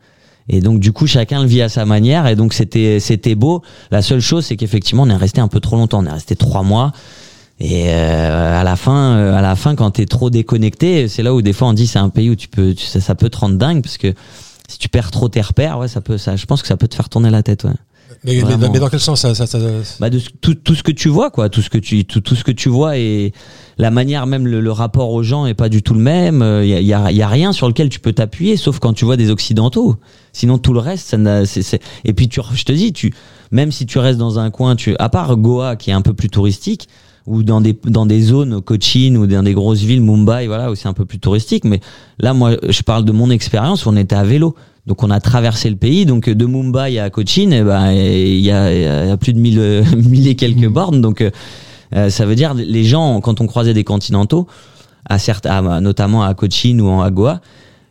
Et donc du coup chacun le vit à sa manière et donc c'était c'était beau. La seule chose c'est qu'effectivement on est resté un peu trop longtemps. On est resté trois mois. Et euh, à la fin, euh, à la fin, quand t'es trop déconnecté, c'est là où des fois on dit c'est un pays où tu peux, tu- ça, ça peut te rendre dingue parce que si tu perds trop tes repères, ouais, ça peut, ça, je pense que ça peut te faire tourner la tête, ouais. Mais, mais- mais dans quel sens ça, ça, ça- Bah de tout, tout ce que tu vois, quoi, tout ce que tu, tout, tout ce que tu vois et la manière même le, le rapport aux gens est pas du tout le même. Il y a, y a- y a rien sur lequel tu peux t'appuyer, sauf quand tu vois des occidentaux. Sinon tout le reste, ça c'est, et puis tu, je te dis, tu, même si tu restes dans un coin, tu, à part Goa qui est un peu plus touristique ou dans des dans des zones Cochin ou dans des grosses villes Mumbai voilà où c'est un peu plus touristique mais là moi je parle de mon expérience on était à vélo donc on a traversé le pays. Donc de Mumbai à Cochin eh ben il y a, il y a plus de 1000 euh, mille et quelques bornes. Donc euh, euh, ça veut dire les gens quand on croisait des continentaux à certes à- notamment à Cochin ou en à Goa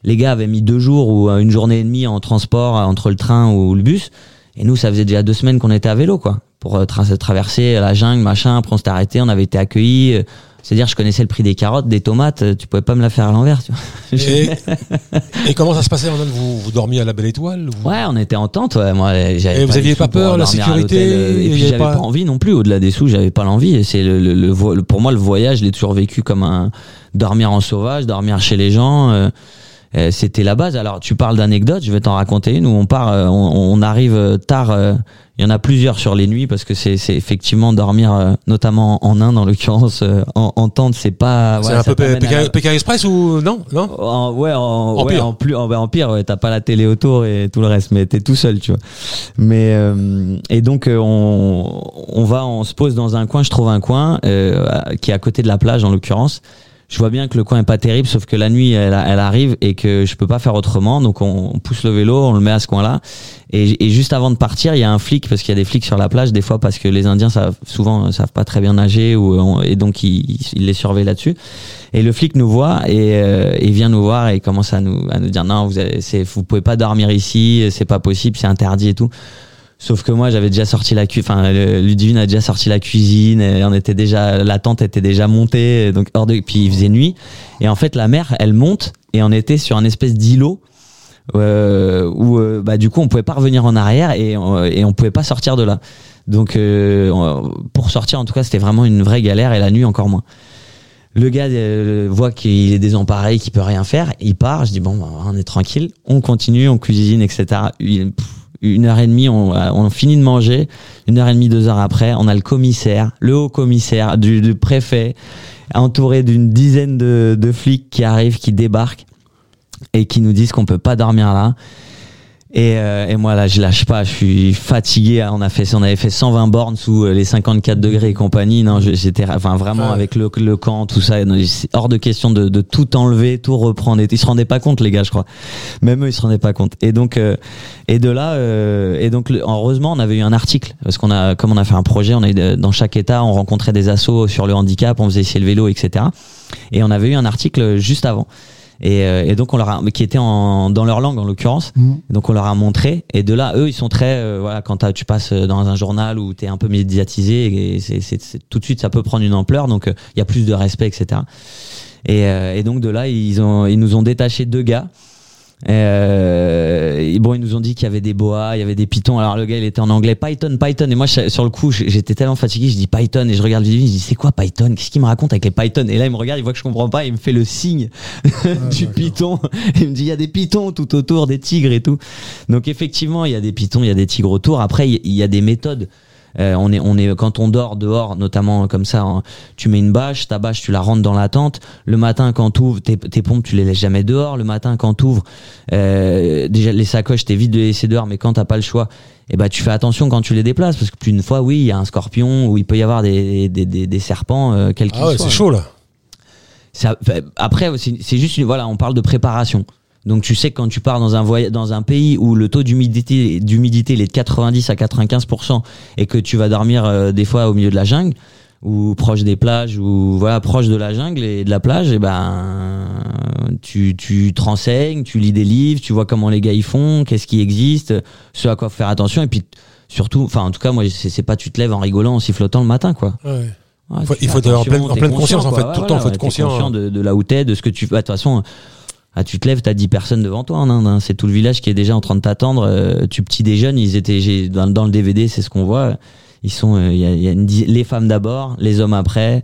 les gars avaient mis deux jours ou euh, une journée et demie en transport entre le train ou le bus. Et nous ça faisait déjà deux semaines qu'on était à vélo quoi pour euh, tra- traverser la jungle machin après on s'était arrêté on avait été accueillis euh, c'est-à-dire je connaissais le prix des carottes des tomates euh, tu pouvais pas me la faire à l'envers tu vois et, et comment ça se passait en Inde vous, vous dormiez à la Belle Étoile vous- Ouais, on était en tente. Ouais. Moi, j'avais Et vous pas aviez les pas peur, la sécurité, Et puis j'avais pas- pas... envie non plus. Au-delà des sous, j'avais pas l'envie. C'est le, le, le pour moi le voyage, je l'ai toujours vécu comme un dormir en sauvage, dormir chez les gens. euh, euh, C'était la base. Alors, tu parles d'anecdotes, je vais t'en raconter une où on part, euh, on, on arrive euh, tard. euh, Il y en a plusieurs sur les nuits parce que c'est effectivement dormir, euh, notamment en Inde en l'occurrence, euh, en, en tente, c'est pas. C'est un peu la- Pékin Express ou non non en, ouais, en, En ouais, pire. en plus, en, pire, ouais, t'as pas la télé autour et tout le reste, mais t'es tout seul, tu vois. Mais euh, et donc euh, on, on va, on se pose dans un coin. Je trouve un coin euh, qui est à côté de la plage, en l'occurrence. Je vois bien que le coin est pas terrible, sauf que la nuit, elle, arrive et que je peux pas faire autrement. Donc on, on pousse le vélo, on le met à ce coin-là. Et, juste avant de partir, il y a un flic parce qu'il y a des flics sur la plage des fois parce que les Indiens savent souvent euh, savent pas très bien nager ou on- et donc ils, les surveillent là-dessus. Et le flic nous voit et euh, il vient nous voir et commence à nous à nous dire non vous vous pouvez pas dormir ici c'est pas possible c'est interdit et tout. Sauf que moi j'avais déjà sorti la cuisine, enfin Ludivine a déjà sorti la cuisine et on était déjà la tente était déjà montée donc hors de puis il faisait nuit et en fait la mer elle monte et on était sur un espèce d'îlot euh, où euh, bah du coup on pouvait pas revenir en arrière et on, et on pouvait pas sortir de là. Donc euh, pour sortir en tout cas c'était vraiment une vraie galère et la nuit encore moins. Le gars euh, voit qu'il est désemparé, qu'il peut rien faire, il part. Je dis bon, bah, on est tranquille, on continue, on cuisine, etc. une heure et demie, on, on finit de manger. Une heure et demie, deux heures après, on a le commissaire, le haut commissaire, du, du préfet, entouré d'une dizaine de, de flics qui arrivent, qui débarquent et qui nous disent qu'on peut pas dormir là. Et, euh, et moi là, je lâche pas, je suis fatigué. On a fait, on avait fait 120 bornes sous euh, les 54 degrés et compagnie. Non, j'étais, enfin vraiment avec le, le camp, tout ça. C'est hors de question de, de tout enlever, tout reprendre. Et ils se rendaient pas compte, les gars, je crois. Même eux, ils se rendaient pas compte. Et donc, euh, et de là, euh, et donc, heureusement, on avait eu un article parce qu'on a, comme on a fait un projet, on est euh, dans chaque État, on rencontrait des assos sur le handicap, on faisait essayer le vélo, etc. Et on avait eu un article juste avant. Et, euh, et donc on leur a, qui était en, dans leur langue en l'occurrence. Mhm. Donc on leur a montré. Et de là, eux, ils sont très, euh, voilà, quand tu passes dans un journal où t'es un peu médiatisé, et c'est, c'est, c'est- tout de suite ça peut prendre une ampleur. Donc euh, il y a plus de respect, etc. Et, euh, et donc de là, ils ont, ils nous ont détaché deux gars. Euh, et bon, ils nous ont dit qu'il y avait des boas, il y avait des pitons. Alors le gars, il était en anglais, Python, Python. Et moi, je- sur le coup, j'étais tellement fatigué, je dis Python et je regarde Vivi, je dis c'est quoi Python? Qu'est-ce qu'il me raconte avec les Python? Et là, il me regarde, il voit que je comprends pas, il me fait le signe du python. Il me dit il y a des pitons tout autour, des tigres et tout. Donc effectivement, il y a des pitons, il y a des tigres autour. Après, il y a des méthodes. Euh, on est, on est, quand on dort dehors, notamment comme ça, hein, tu mets une bâche, ta bâche, tu la rentres dans la tente. Le matin, quand tu ouvres tes, tes pompes, tu les laisses jamais dehors. Le matin, quand tu ouvres, euh, déjà les sacoches, t'évites de les laisser dehors, mais quand t'as pas le choix, eh ben tu fais attention quand tu les déplaces, parce que plus d'une fois, oui, il y a un scorpion ou il peut y avoir des, des, des, des serpents, euh, qu'ils Ah ouais, c'est chaud là. Ça- enfin, après, c'est c'est juste, une- voilà, on parle de préparation. Donc tu sais que quand tu pars dans un voyage, dans un pays où le taux d'humidité, d'humidité il est de 90 à 95% et que tu vas dormir euh, des fois au milieu de la jungle ou proche des plages ou voilà proche de la jungle et de la plage, et ben tu tu te renseignes, tu lis des livres, tu vois comment les gars y font, qu'est-ce qui existe, ce à quoi faire attention et puis surtout, enfin en tout cas moi c'est c'est pas tu te lèves en rigolant, en sifflotant le matin quoi. Ouais. Ouais, Il faut- être en pleine- en pleine conscience, en quoi. fait, tout le temps, faut être conscient. conscient de, de là où t'es, de ce que tu fais. De toute façon, ah, tu te lèves, t'as 10 personnes devant toi en Inde. hein. C'est tout le village qui est déjà en train de t'attendre. Euh, tu petit déjeunes, ils étaient j'ai- dans, dans le DVD, c'est ce qu'on voit. Ils sont, euh, il y a, il y a une dix- les femmes d'abord, les hommes après.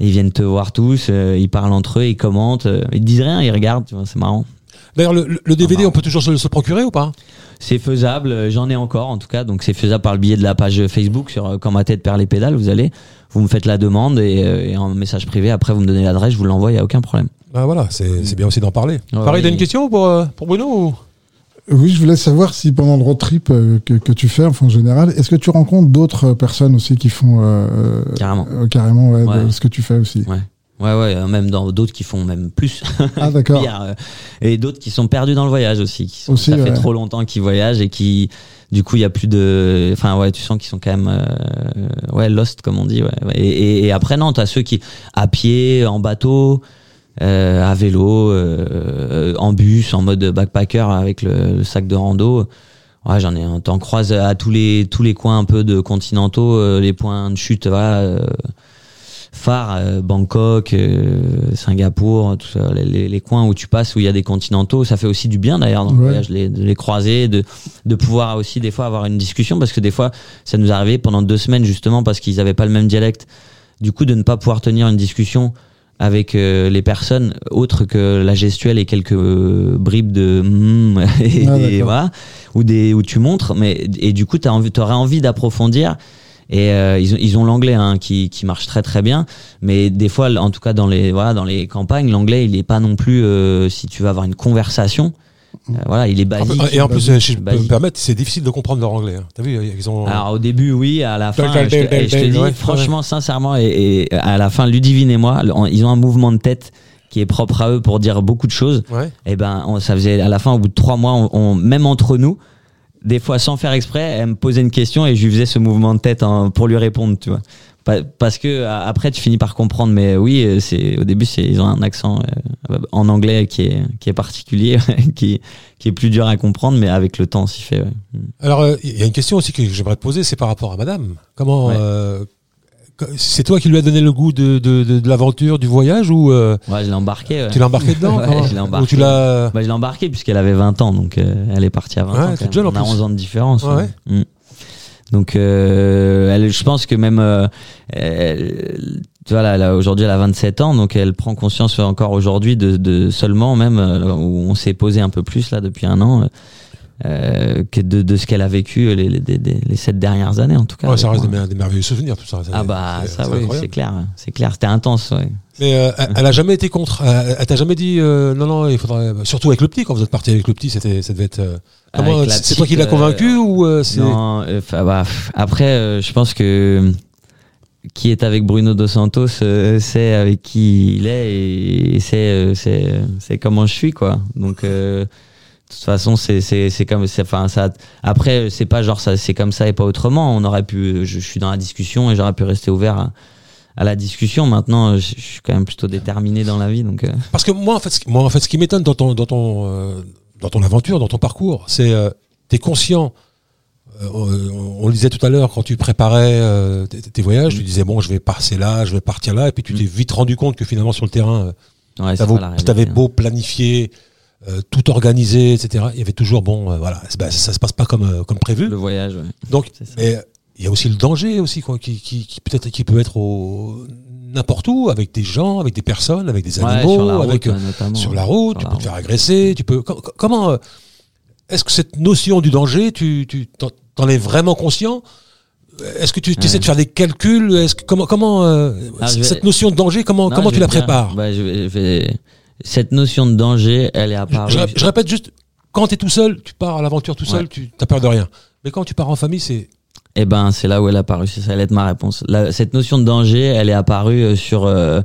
Ils viennent te voir tous, euh, ils parlent entre eux, ils commentent, euh, ils te disent rien, ils regardent, tu vois, c'est marrant. D'ailleurs, le, DVD, Ah, on peut toujours se, le- procurer ou pas? C'est faisable, euh, j'en ai encore en tout cas, donc c'est faisable par le biais de la page Facebook sur Quand ma tête perd les pédales, vous allez, vous me faites la demande et, euh, et en message privé, après vous me donnez l'adresse, je vous l'envoie, il y a aucun problème. Bah voilà, c'est c'est bien aussi d'en parler. Ouais, Pareil, t'as oui. une question pour, euh, pour Bruno ou? Oui, je voulais savoir si pendant le road trip euh, que, que tu fais, enfin, en général, est-ce que tu rencontres d'autres personnes aussi qui font euh, Carrément. euh, carrément ouais, Ouais. de ce que tu fais aussi? Ouais. Ouais, ouais, euh, même dans d'autres qui font même plus. Ah d'accord. euh, et d'autres qui sont perdus dans le voyage aussi. Qui sont, Aussi, ça fait trop longtemps qu'ils voyagent et qui, du coup, il y a plus de. Enfin, ouais, tu sens qu'ils sont quand même. euh, ouais, lost, comme on dit. Ouais. Et, et, et après, non, t'as ceux qui. à pied, en bateau. euh, à vélo, euh, en bus, en mode backpacker avec le, le sac de rando. Ouais, j'en ai. T'en croises à tous les tous les coins un peu de continentaux, les points de chute, voilà. Phares, euh, Bangkok, euh, Singapour, tout ça, les, les- les coins où tu passes où il y a des continentaux, ça fait aussi du bien d'ailleurs dans le Ouais. voyage, les, de les croiser, de, de pouvoir aussi des fois avoir une discussion parce que des fois ça nous arrivait pendant deux semaines justement parce qu'ils avaient pas le même dialecte, du coup de ne pas pouvoir tenir une discussion avec euh, les personnes autres que la gestuelle et quelques euh, bribes de mm, et, Ah, et voilà où des où tu montres mais et du coup tu envie t'aurais envie d'approfondir et euh, ils ont ils ont l'anglais hein, qui qui marche très très bien mais des fois en tout cas dans les voilà dans les campagnes l'anglais il est pas non plus euh, si tu veux avoir une conversation euh, voilà il est basique Et en plus, euh, si je peux Basique. me permettre, c'est difficile de comprendre leur anglais. hein. T'as vu, ils ont. alors au début oui, à la fin, je te, je dis ouais, franchement sincèrement et, et à la fin Ludivine et moi, ils ont un mouvement de tête qui est propre à eux pour dire beaucoup de choses. Ouais. Et ben on- ça faisait à la fin au bout de trois mois, on, on- même entre nous, des fois sans faire exprès, elle me posait une question et je lui faisais ce mouvement de tête en- pour lui répondre, tu vois. Pa- Parce que après tu finis par comprendre, mais oui, euh, c'est au début c'est ils ont un accent euh, en anglais qui est qui est particulier, qui qui est plus dur à comprendre, mais avec le temps s'y fait. ouais. Alors, euh, il y a une question aussi que j'aimerais te poser, c'est par rapport à madame. Comment. Ouais. euh, c'est toi qui lui as donné le goût de, de, de, de l'aventure, du voyage ou euh, Ouais, je l'ai embarqué. ouais. tu l'as embarqué dedans Ouais, je l'ai Ou embarqué. tu l'as. Bah, je l'ai embarqué puisqu'elle avait 20 ans, donc euh, elle est partie à 20 Ouais, ans. quand jeune, On a plus. 11 ans de différence. Ouais, ouais. Mm. Donc, euh, elle, je pense que même, euh, elle- tu vois, là, là, aujourd'hui, elle a 27 ans, donc elle prend conscience encore aujourd'hui de, de seulement, même euh, où on s'est posé un peu plus là depuis un an, euh, euh, que de, de ce qu'elle a vécu les, les, les, les sept dernières années en tout cas. Ouais, ça reste des, merveilleux souvenirs, tout ça. Ah bah C'est- ça c'est oui, c'est clair, c'est clair, c'était intense. Ouais. Mais euh, elle, a jamais été contre. Elle, t'a jamais dit euh, non non il faudrait surtout avec le petit quand vous êtes parti avec le petit c'était ça devait être. euh, c'est toi qui l'as convaincu euh, ou euh, c'est Non, euh, bah, après, euh, je pense que qui est avec Bruno Dos Santos euh, sait avec qui il est et, c'est euh, c'est c'est comment je suis quoi. Donc euh, de toute façon c'est c'est c'est comme c'est enfin ça après c'est pas genre ça c'est comme ça et pas autrement. On aurait pu je, je suis dans la discussion et j'aurais pu rester ouvert à, à la discussion. Maintenant je, suis quand même plutôt déterminé dans la vie donc euh, Parce que moi en fait moi en fait ce qui m'étonne dans ton dans ton euh, dans ton aventure dans ton parcours c'est euh, t'es conscient. euh, on, le disait tout à l'heure quand tu préparais euh, tes, tes voyages, tu disais bon je vais passer là, je vais partir là, et puis tu Mm. t'es vite rendu compte que finalement sur le terrain ouais, t'avais hein. beau planifier, euh, tout organiser, etc. Il y avait toujours bon, euh, voilà, bah, ça, se passe pas comme euh, comme prévu. le voyage. ouais. Donc, mais il y a aussi le danger aussi quoi, qui, qui, qui peut-être qui peut être au n'importe où avec des gens, avec des personnes, avec des Ouais, animaux, sur la route, avec ouais, sur ouais. la route, Sur tu la peux te faire agresser, tu peux co- co- comment est-ce que cette notion du danger, tu tu t'en, es vraiment conscient? Est-ce que tu essaies de faire des calculs? Est-ce que comment comment Ah, vais- cette notion de danger comment Non, comment tu la prépares? bah, je vais- je vais- Cette notion de danger, elle est apparue. je, je répète juste, quand tu es tout seul, tu pars à l'aventure tout seul, Ouais. tu as peur de rien. Mais quand tu pars en famille, c'est. Eh ben, c'est là où elle est apparue. C'est ça, allait être ma réponse. La- cette notion de danger, elle est apparue euh, sur euh,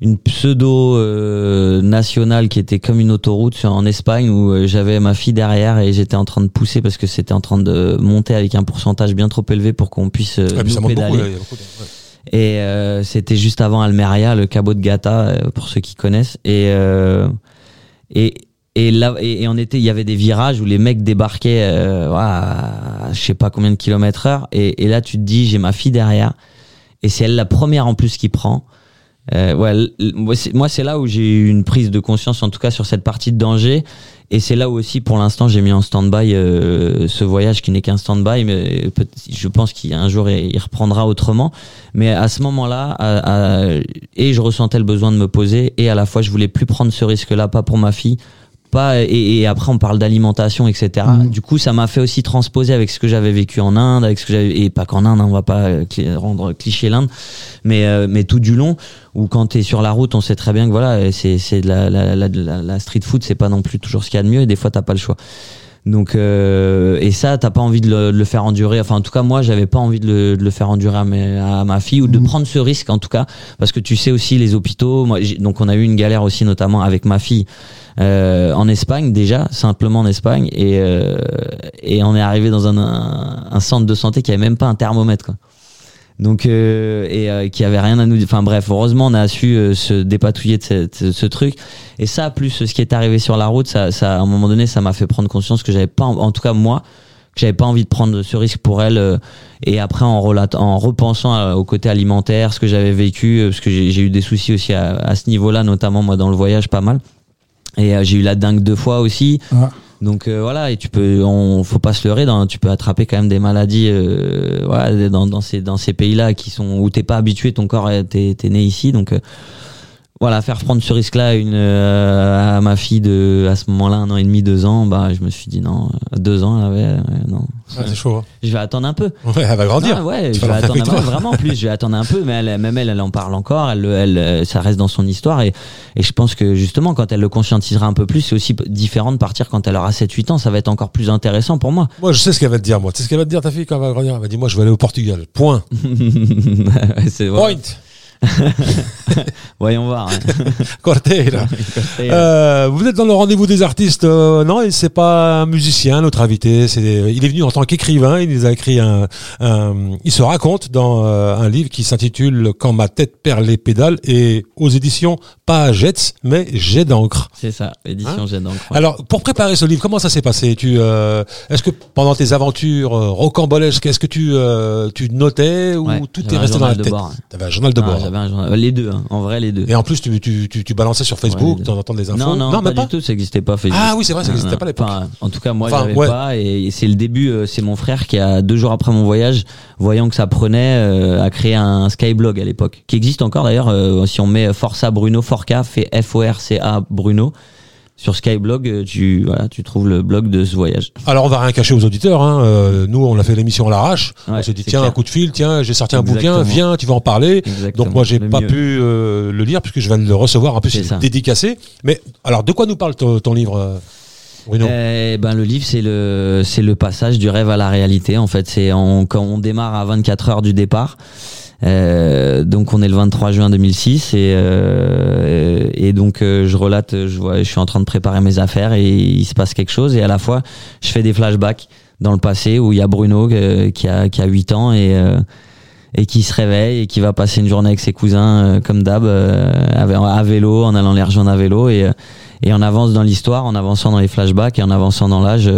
une pseudo euh, nationale qui était comme une autoroute sur- en Espagne où euh, j'avais ma fille derrière et j'étais en train de pousser parce que c'était en train de monter avec un pourcentage bien trop élevé pour qu'on puisse euh, ça nous beaucoup. pédaler. là, il y a beaucoup de- ouais. Et euh, c'était juste avant Almeria, le Cabo de Gata, euh, pour ceux qui connaissent. Et, euh, et Et là, et, était, il y avait des virages où les mecs débarquaient, euh, à je sais pas combien de kilomètres heure. Et, et là, tu te dis, j'ai ma fille derrière, et c'est elle la première en plus qui prend. Euh, ouais, moi, c'est- là où j'ai eu une prise de conscience, en tout cas sur cette partie de danger. Et c'est là où aussi, pour l'instant, j'ai mis en stand-by euh, ce voyage qui n'est qu'un stand-by, mais je pense qu'un jour il reprendra autrement. Mais à ce moment-là, à- à- et je ressentais le besoin de me poser, et à la fois je voulais plus prendre ce risque-là, pas pour ma fille, pas et, et après on parle d'alimentation, etc. Mhm. Du coup, ça m'a fait aussi transposer avec ce que j'avais vécu en Inde, avec ce que j'avais et pas qu'en Inde, hein, on va pas euh, rendre cliché l'Inde, mais euh, mais tout du long où quand t'es sur la route, on sait très bien que voilà, c'est c'est de la, la, la, la street food, c'est pas non plus toujours ce qu'il y a de mieux, et des fois t'as pas le choix. Donc euh, et ça, t'as pas envie de le, de le faire endurer. Enfin, en tout cas, moi, j'avais pas envie de le, de le faire endurer à, mes- à ma fille ou de Mhm. prendre ce risque, en tout cas, parce que tu sais aussi les hôpitaux. Moi, donc on a eu une galère aussi, notamment avec ma fille euh, en Espagne déjà, simplement en Espagne, et euh, et on est arrivé dans un, un, un centre de santé qui avait même pas un thermomètre. Quoi. Donc euh, et euh, qui avait rien à nous dire. Enfin bref, heureusement on a su euh, se dépatouiller de cette- ce truc. Et ça, plus ce qui est arrivé sur la route, ça, ça à un moment donné, ça m'a fait prendre conscience que j'avais pas, en, en tout cas moi, que j'avais pas envie de prendre ce risque pour elle. euh, et après en en repensant à- au côté alimentaire, ce que j'avais vécu, euh, parce que j'ai eu des soucis aussi à, à ce niveau-là, notamment moi dans le voyage, pas mal. Et euh, j'ai eu la dingue deux fois aussi. Donc euh, voilà, et tu peux, on faut pas se leurrer, dans, tu peux attraper quand même des maladies, euh, voilà, dans, ces dans ces pays-là qui sont où t'es pas habitué, ton corps t'es né ici, donc euh, voilà, faire prendre ce risque-là à une euh, à ma fille de à ce moment-là un an et demi, deux ans, bah je me suis dit non, euh, deux ans, elle avait, euh, non, Ah, c'est chaud. hein. je vais attendre un peu. Ouais, elle va grandir. Ah ouais, Tu je vais attendre avec toi. vraiment plus. Je vais attendre un peu, mais elle, même elle, elle en parle encore. Elle, elle, euh, ça reste dans son histoire et, et je pense que justement, quand elle le conscientisera un peu plus, c'est aussi différent de partir quand elle aura 7-8 ans. Ça va être encore plus intéressant pour moi. Moi, je sais ce qu'elle va te dire, moi. Tu sais ce qu'elle va te dire, ta fille, quand elle va grandir? Elle va dire, moi, je vais aller au Portugal. Point. Point. Voyons voir. Cortera. Euh, vous êtes dans le rendez-vous des artistes, euh, non c'est pas un musicien, notre invité. C'est, il est venu en tant qu'écrivain. Il nous a écrit un, un- il se raconte dans euh, un livre qui s'intitule Quand ma tête perd les pédales et aux éditions pas Jets mais Jet d'encre. c'est ça, édition Hein Jet d'encre. ouais. Alors, pour préparer ce livre, comment ça s'est passé? Tu, euh, est-ce que pendant tes aventures euh, rocambolesques, est-ce que tu, euh, tu notais ou Ouais, tout est resté dans la tête? T'avais un journal de Ah, bord. J'avais un journal- Les deux, hein, en vrai, les deux. Et en plus, tu, tu, tu, tu balançais sur Facebook, Ouais, de les temps en temps des infos. Non, non, pas, même pas. du tout, ça n'existait pas. Facebook. Ah oui, c'est vrai, ça Non, n'existait non, pas à l'époque. enfin, en tout cas, moi, Enfin, j'avais ouais. pas. Et c'est le début. euh, C'est mon frère qui a deux jours après mon voyage, voyant que ça prenait, euh, a créé un Skyblog à l'époque, qui existe encore d'ailleurs. euh, si on met Força Bruno, Forca, fait F O R C A Bruno. Sur Skyblog, euh, tu voilà, tu trouves le blog de ce voyage. Alors on va rien cacher aux auditeurs. Hein. euh, nous, on a fait l'émission à l'arrache. on s'est dit tiens clair. un coup de fil, tiens j'ai sorti un Exactement. bouquin, viens, tu vas en parler. Exactement. Donc moi j'ai pas mieux. pu euh, le lire puisque je viens de le recevoir. En plus il est dédicacé. Mais alors de quoi nous parle ton, ton livre, euh, Bruno? Eh ben le livre c'est le c'est le passage du rêve à la réalité en fait c'est on, quand on démarre à 24 heures du départ euh, donc on est le 23 juin 2006 et euh, et donc euh, je relate je vois je suis en train de préparer mes affaires et il se passe quelque chose. Et à la fois je fais des flashbacks dans le passé où il y a Bruno euh, qui a qui a 8 ans et et qui se réveille et qui va passer une journée avec ses cousins comme d'hab à vélo en allant les rejoindre à vélo. Et et on avance dans l'histoire en avançant dans les flashbacks et en avançant dans l'âge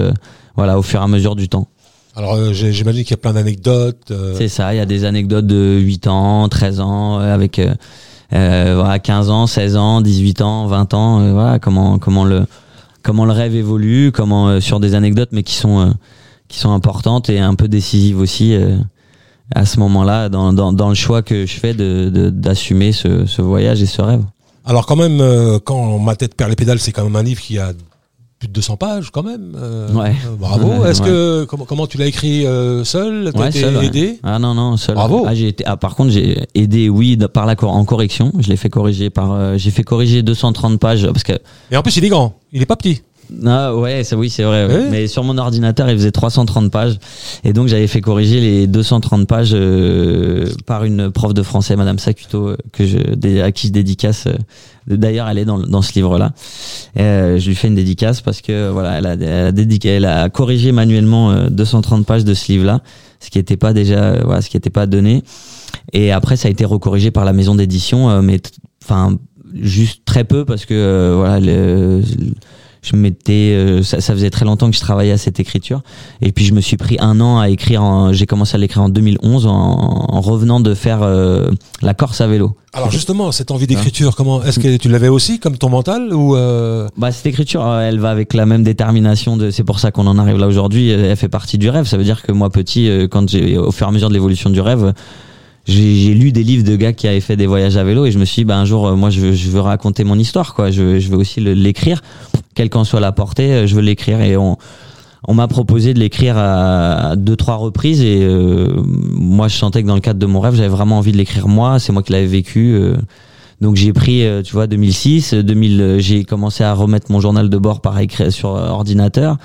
voilà au fur et à mesure du temps Alors euh, j'imagine qu'il y a plein d'anecdotes. euh, c'est ça il y a des anecdotes de 8 ans 13 ans euh, avec euh, euh, voilà 15 ans 16 ans 18 ans 20 ans voilà comment comment le comment le rêve évolue comment euh, sur des anecdotes mais qui sont euh, qui sont importantes et un peu décisives aussi euh, à ce moment-là dans, dans, dans le choix que je fais de de- d'assumer ce, ce voyage et ce rêve Alors quand même, euh, quand ma tête perd les pédales, c'est quand même un livre qui a plus de 200 pages quand même. euh, Ouais. euh, bravo. Ouais, Est-ce ouais. que comment, comment tu l'as écrit euh, seul? T'as été seul, aidé? Ah non non seul. Bravo. Ah, j'ai été. Ah, par contre j'ai aidé oui de- par la en correction. Je l'ai fait corriger par. j'ai fait corriger 230 pages parce que. Et en plus il est grand, il est pas petit. Ah ouais ça oui c'est vrai. ouais. Ouais. Mais sur mon ordinateur il faisait 330 pages et donc j'avais fait corriger les 230 pages euh, par une prof de français Madame Sacuto euh, que je à qui je dédicace. euh, D'ailleurs elle est dans, dans ce livre là. je lui fais une dédicace parce que voilà elle a, elle a elle a corrigé manuellement euh, 230 pages de ce livre là ce qui était pas déjà euh, voilà ce qui était pas donné et après ça a été recorrigé par la maison d'édition euh, mais enfin juste très peu parce que euh, voilà le, je m'étais, euh, ça, ça faisait très longtemps que je travaillais à cette écriture. Et puis je me suis pris un an à écrire. en- J'ai commencé à l'écrire en 2011 en, en revenant de faire euh, la Corse à vélo. Alors justement, cette envie d'écriture, comment est-ce que tu l'avais aussi comme ton mental ou euh, Bah, cette écriture, euh, elle va avec la même détermination. De, c'est pour ça qu'on en arrive là aujourd'hui. euh, Elle fait partie du rêve. Ça veut dire que moi, petit, quand j'ai, au fur et à mesure de l'évolution du rêve, j'ai, j'ai lu des livres de gars qui avaient fait des voyages à vélo et je me suis dit, bah, un jour, moi, je veux, je veux raconter mon histoire, quoi. Je, veux- je veux aussi l'écrire, quelle qu'en soit la portée, euh, je veux l'écrire. Et on, on m'a proposé de l'écrire à deux trois reprises. Et euh, moi je sentais que dans le cadre de mon rêve j'avais vraiment envie de l'écrire moi. C'est moi qui l'avais vécu euh, donc j'ai pris euh, tu vois 2006 euh, 2000 euh, j'ai commencé à remettre mon journal de bord par écrit sur ordinateur.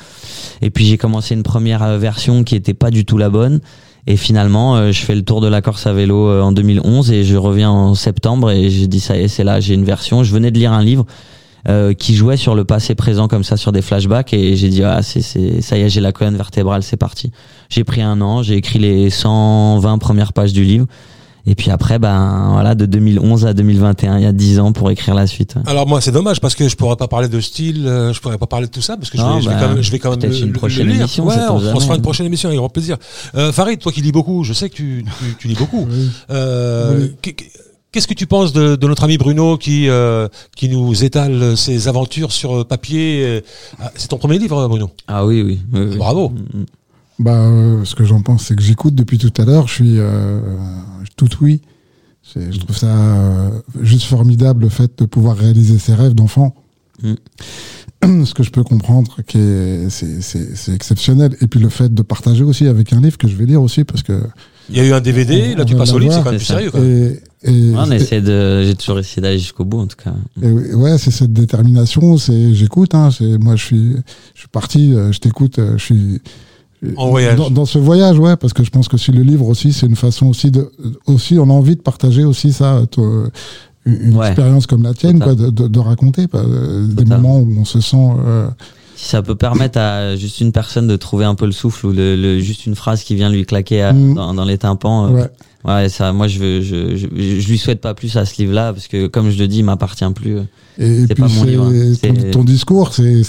Et puis j'ai commencé une première version qui était pas du tout la bonne. Et finalement je fais le tour de la Corse à vélo en 2011 et je reviens en septembre et j'ai dit ça y est c'est là j'ai une version. Je venais de lire un livre euh, qui jouait sur le passé présent comme ça sur des flashbacks et j'ai dit ah c'est c'est ça y est j'ai la colonne vertébrale c'est parti j'ai pris un an j'ai écrit les 120 premières pages du livre et puis après ben voilà de 2011 à 2021 il y a 10 ans pour écrire la suite Alors moi, c'est dommage parce que je pourrais pas parler de style, euh, je pourrais pas parler de tout ça parce que je, Non, vais, je vais bah, quand même, je vais quand même peut-être le- une prochaine le lire. émission, Ouais, on, on se fera une prochaine émission avec grand plaisir. Euh, Farid, toi qui lis beaucoup, je sais que tu, tu, tu lis beaucoup. Oui. Euh, Oui. Qu'est- Qu'est-ce que tu penses de, de notre ami Bruno qui euh, qui nous étale ses aventures sur papier euh, ah, C'est ton premier livre, Bruno? Ah oui oui, oui, oui. Bravo. Mm, mm. Bah, euh, ce que j'en pense, c'est que j'écoute depuis tout à l'heure. Je suis euh, tout oui. Je trouve ça euh, juste formidable le fait de pouvoir réaliser ses rêves d'enfant. Ce que je peux comprendre, c'est exceptionnel. Et puis le fait de partager aussi avec un livre que je vais lire aussi, parce que Il y a eu un DVD, On- là tu passes au livre, c'est quand même plus sérieux. Même. Et, et, on essaie de j'ai toujours essayé d'aller jusqu'au bout en tout cas et ouais, c'est cette détermination. C'est j'écoute. Hein, c'est moi, je suis, je suis parti. euh, Je t'écoute. euh, Je suis En voyage. Dans, dans ce voyage, ouais, parce que je pense que si le livre aussi, c'est une façon aussi de, aussi, on a envie de partager aussi ça, toi, une Ouais. expérience comme la tienne, quoi, de, de, de raconter pas, euh, des moments où on se sent. euh, si ça peut permettre à juste une personne de trouver un peu le souffle ou le, le- juste une phrase qui vient lui claquer à- Mm. dans, dans les tympans euh, ouais. Ouais, ça, moi, je, veux, je, je, je lui souhaite pas plus à ce livre-là parce que, comme je le dis, il m'appartient plus. Et, C'est puis pas mon livre, hein. c'est- ton, discours, c'est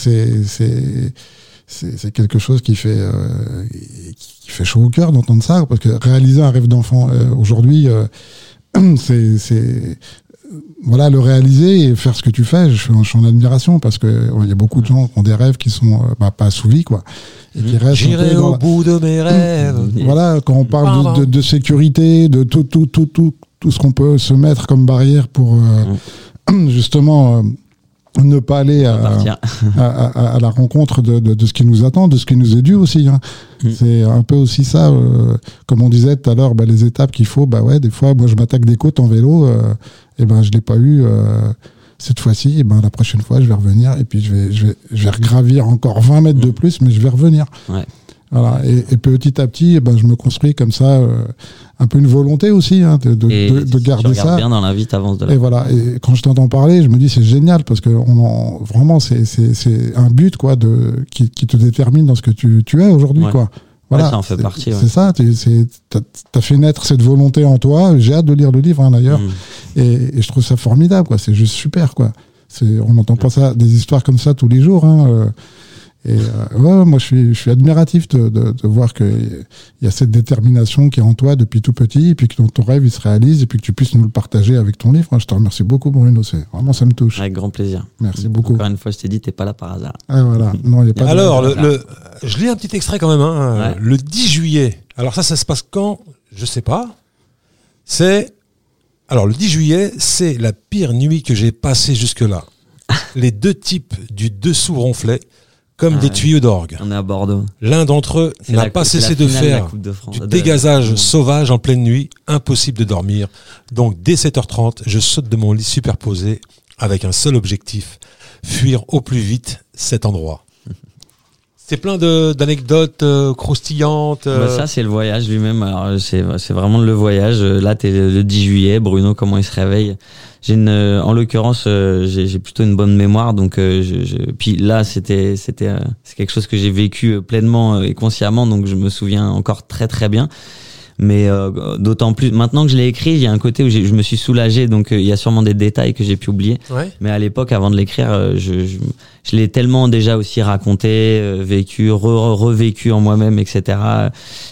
c'est quelque chose qui fait euh, qui fait chaud au cœur d'entendre ça, parce que réaliser un rêve d'enfant euh, aujourd'hui, euh, c'est voilà le réaliser et faire ce que tu fais. Je suis en, je suis en admiration parce que il y a beaucoup de gens qui ont des rêves qui sont euh, bah, pas assouvis quoi, et qui restent un J'irai au la- bout de mes rêves. voilà, quand on parle de, de, de sécurité, de tout, tout, tout, tout, tout ce qu'on peut se mettre comme barrière pour euh, justement euh, ne pas aller à, Partir. à, à- à la rencontre de, de, de ce qui nous attend, de ce qui nous est dû aussi. hein. C'est un peu aussi ça, euh, comme on disait tout à l'heure, bah, les étapes qu'il faut. Bah ouais, des fois, moi, je m'attaque des côtes en vélo, euh, et ben je l'ai pas eu. euh, cette fois-ci, et ben la prochaine fois, je vais revenir et puis je vais, je vais, je vais regravir encore 20 mètres de Mm. plus, mais je vais revenir. Ouais. Voilà. Et, et petit à petit, eh ben, je me construis comme ça, euh, un peu une volonté aussi hein, de, de, Et de, de garder ça. bien dans la vie, t'avances de là. Et voilà. Et quand je t'entends parler, je me dis c'est génial parce que on en, vraiment c'est un but quoi de qui, qui te détermine dans ce que tu tu es aujourd'hui Ouais. quoi. Voilà. Ouais, ça en fait C'est- partie, ouais. C'est ça. tu- as fait naître cette volonté en toi. J'ai hâte de lire le livre hein, d'ailleurs. Mm. Et, et je trouve ça formidable quoi. C'est juste super quoi. On n'entend pas ça des histoires comme ça tous les jours. Hein, euh. Et euh, ouais, moi je suis, je suis admiratif de, de, de voir qu'il y a cette détermination qui est en toi depuis tout petit, et puis que ton, ton rêve il se réalise, et puis que tu puisses nous le partager avec ton livre. Je te remercie beaucoup, Bruno. C'est vraiment ça me touche. Avec grand plaisir. Merci beaucoup. Encore une fois, je t'ai dit, t'es pas là par hasard. Ah, voilà. Non, il y a pas de- Alors, le, le- je lis un petit extrait quand même. Hein, Ouais. Le 10 juillet. Alors ça, ça se passe quand? Je sais pas. C'est alors le 10 juillet, c'est la pire nuit que j'ai passée jusque-là. Les deux types du dessous ronflaient comme Ah des tuyaux d'orgue. On est à Bordeaux. L'un d'entre eux n'a pas cessé de faire de France- du de- dégazage sauvage en pleine nuit, impossible de dormir. Donc dès 7h30, je saute de mon lit superposé avec un seul objectif, fuir au plus vite cet endroit. C'est plein de- d'anecdotes euh, croustillantes. euh, Bah, ça, c'est le voyage lui-même. Alors, c'est, c'est vraiment le voyage. Euh, Là, t'es le 10 juillet. Bruno, comment il se réveille? J'ai une, euh, en l'occurrence, euh, j'ai, j'ai plutôt une bonne mémoire. Donc, euh, je, je- puis là, c'était, c'était, euh, c'est quelque chose que j'ai vécu euh, pleinement euh, et consciemment. Donc, je me souviens encore très très bien. Mais euh, d'autant plus maintenant que je l'ai écrit, il y a un côté où je me suis soulagé, donc euh, il y a sûrement des détails que j'ai pu oublier. Ouais. Mais à l'époque, avant de l'écrire, euh, je, je, je l'ai tellement déjà aussi raconté, euh, vécu, re- re- revécu en moi-même, etc.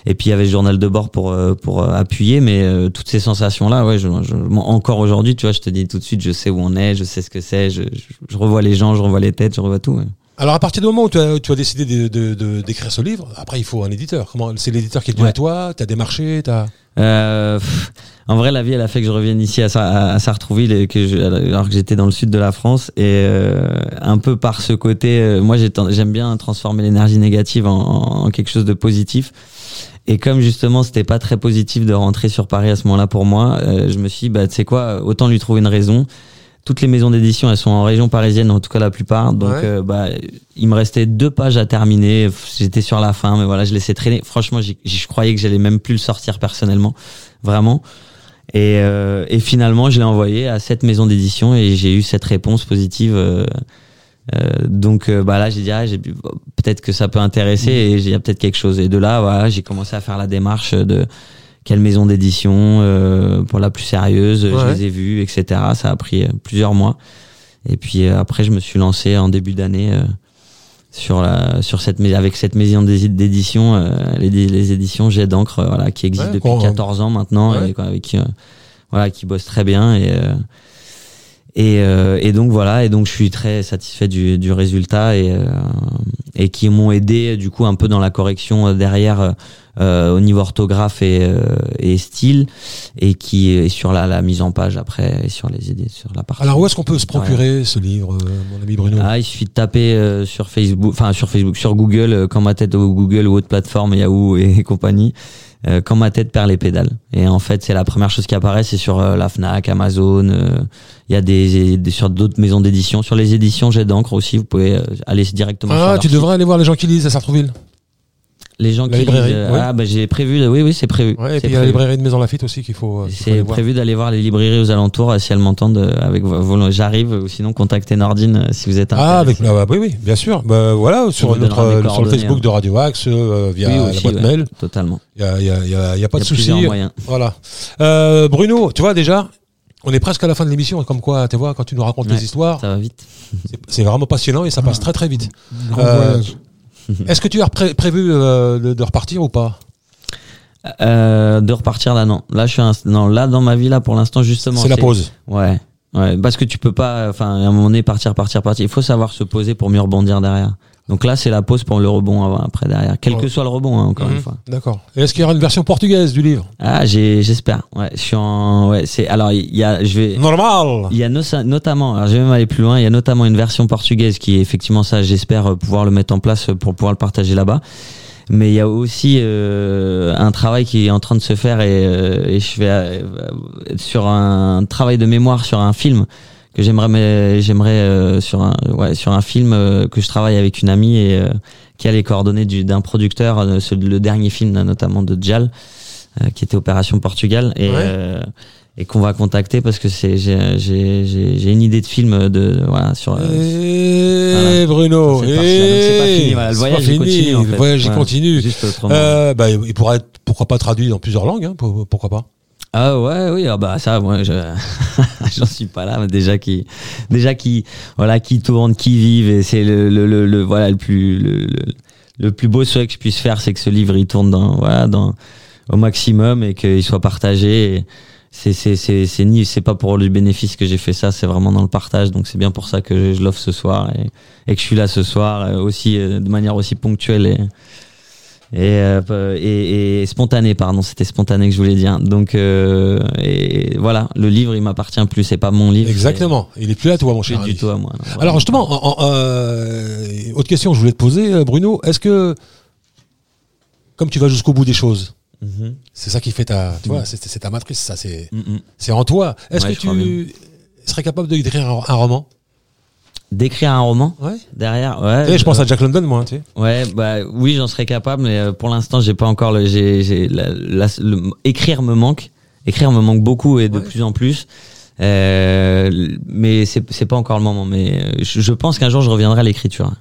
Et puis il y avait le journal de bord pour pour appuyer, mais toutes ces sensations-là, ouais, je, je- encore aujourd'hui, tu vois, je te dis tout de suite, je sais où on est, je sais ce que c'est, je, je, je revois les gens, je revois les têtes, je revois tout. ouais. Alors à partir du moment où tu as, tu as décidé de- de- de- d'écrire ce livre, après il faut un éditeur. Comment C'est l'éditeur qui est venu Ouais. à toi, t'as démarché, t'as. Euh, pff, en vrai, la vie, elle a fait que je revienne ici à, Sa- à, Sartrouville et que je, alors que j'étais dans le sud de la France et euh, un peu par ce côté, euh, moi j'aime bien transformer l'énergie négative en, en- en quelque chose de positif. Et comme justement c'était pas très positif de rentrer sur Paris à ce moment-là pour moi, euh, je me suis dit, bah tu sais quoi, autant lui trouver une raison. Toutes les maisons d'édition, elles sont en région parisienne, en tout cas la plupart. Donc, Ouais. euh, bah, il me restait deux pages à terminer. J'étais sur la fin, mais voilà, je laissais traîner. Franchement, je croyais que j'allais même plus le sortir personnellement, vraiment. Et, euh, et finalement, je l'ai envoyé à cette maison d'édition et j'ai eu cette réponse positive. euh, euh, donc, euh, bah là, j'ai dit, ah, j'ai- peut-être que ça peut intéresser et il y a peut-être quelque chose. Et de là, voilà, j'ai commencé à faire la démarche de quelle maison d'édition euh, pour la plus sérieuse. Ouais. Je les ai vus, etc. Ça a pris euh, plusieurs mois. Et puis euh, après, je me suis lancé en début d'année euh, sur la sur cette avec cette maison d'é- d'édition, euh, les, les éditions Jet d'encre, euh, voilà, qui existent Ouais, depuis qu'on- 14 ans maintenant Ouais. et quoi, avec qui, euh, voilà, qui bossent très bien et euh, et, euh, et donc voilà, et donc je suis très satisfait du, du résultat et, euh, et qui m'ont aidé du coup un peu dans la correction euh, derrière euh, euh, au niveau orthographe et, euh, et style et qui est sur la, la mise en page après et sur les idées sur la partie. Alors où est-ce qu'on peut se procurer ce livre, mon ami Bruno? Ah, il suffit de taper euh, sur Facebook, enfin sur Facebook, sur Google, quand ma tête au Google ou autre plateforme, Yahoo et, compagnie, euh, quand ma tête perd les pédales. Et en fait, c'est la première chose qui apparaît, c'est sur euh, la Fnac, Amazon. euh, Il y a des, des sur d'autres maisons d'édition, sur les éditions Jet d'encre aussi. Vous pouvez euh, aller directement. sur Ah, leur tu site. devrais aller voir les gens qui lisent à Sartrouville. Les gens la qui librairie, euh, oui. ah bah j'ai prévu. Oui, oui, c'est prévu. Ouais, et puis il y a la librairie de Maison Lafitte aussi qu'il faut. euh, C'est prévu d'aller voir les librairies aux alentours euh, si elles m'entendent euh, avec j'arrive ou sinon contactez Nordine euh, si vous êtes Ah, avec, intéressé. ah, bah, oui, oui, bien sûr. Bah, voilà, sur, notre, euh, sur le Facebook hein. de Radio Axe, euh, via Oui, la boîte ouais, mail. Totalement. Il y a, il y a, il y a, y a pas Il de y a plusieurs souci. Voilà. Euh, Bruno, tu vois déjà, on est presque à la fin de l'émission. Comme quoi, tu vois, quand tu nous racontes Ouais. les histoires, Ça va vite. c'est- c'est vraiment passionnant et ça passe très très vite. Grand Euh, voyage. Est-ce que tu as pré- prévu euh, de, de repartir ou pas? Euh, de repartir là, non. Là, je suis un... non, là dans ma vie là pour l'instant justement. C'est la pause. Ouais, ouais. Parce que tu peux pas, enfin, à un moment donné partir, partir, partir. Il faut savoir se poser pour mieux rebondir derrière. Donc là, c'est la pause pour le rebond avant- après derrière. Quel Ouais. que soit le rebond, hein, encore Mhm. une fois. D'accord. Et est-ce qu'il y aura une version portugaise du livre? Ah, j'ai, j'espère. Ouais, je suis en, ouais. C'est alors il y a, je vais. Normal. Il y a no- notamment, alors je vais même aller plus loin, il y a notamment une version portugaise qui est effectivement ça, j'espère euh, pouvoir le mettre en place euh, pour pouvoir le partager là-bas. Mais il y a aussi euh, un travail qui est en train de se faire et, euh, et je vais euh, sur un travail de mémoire sur un film que j'aimerais j'aimerais euh, sur un ouais sur un film euh, que je travaille avec une amie et euh, qui a les coordonnées du- d'un producteur le dernier film notamment de Djal euh, qui était Opération Portugal et Ouais. euh, et qu'on va contacter parce que c'est j'ai une idée de film de voilà sur euh, Eh Bruno. Donc, c'est pas eh, fini, voilà, le voyage, fini, continue, en fait. Le voyage Voilà. continue. Euh, bah, il pourra être, pourquoi pas traduit dans plusieurs langues, hein, pour- pourquoi pas. Ah ouais oui ah bah ça moi je j'en suis pas là mais déjà qui déjà qui voilà qui tourne qui vivent et c'est le, le, le, voilà le plus le, le, plus beau souhait que je puisse faire c'est que ce livre il tourne dans voilà dans au maximum et qu'il soit partagé c'est c'est c'est c'est ni c'est pas pour le bénéfice que j'ai fait ça c'est vraiment dans le partage donc c'est bien pour ça que je l'offre ce soir et, et que je suis là ce soir euh, aussi euh, de manière aussi ponctuelle et et, euh, et, et spontané pardon c'était spontané que je voulais dire donc euh, et voilà le livre il m'appartient plus c'est pas mon livre Exactement. Il est plus à toi, mon cher du tout à moi non. Alors justement, en- en- euh, autre question que je voulais te poser, Bruno, est-ce que, comme tu vas jusqu'au bout des choses, Mhm. c'est ça qui fait ta, tu Mhm. vois, c'est c'est ta matrice, ça, c'est, Mhm. c'est en toi. Est-ce Ouais, que tu serais capable d'écrire un, un roman? D'écrire un roman Ouais. derrière ouais Eh, je pense euh, à Jack London, moi, tu sais. ouais bah oui j'en serais capable mais euh, pour l'instant j'ai pas encore le j'ai j'ai la- la- le- écrire me manque écrire me manque beaucoup et de Ouais. plus en plus euh, mais c'est c'est pas encore le moment mais euh, je, je pense qu'un jour je reviendrai à l'écriture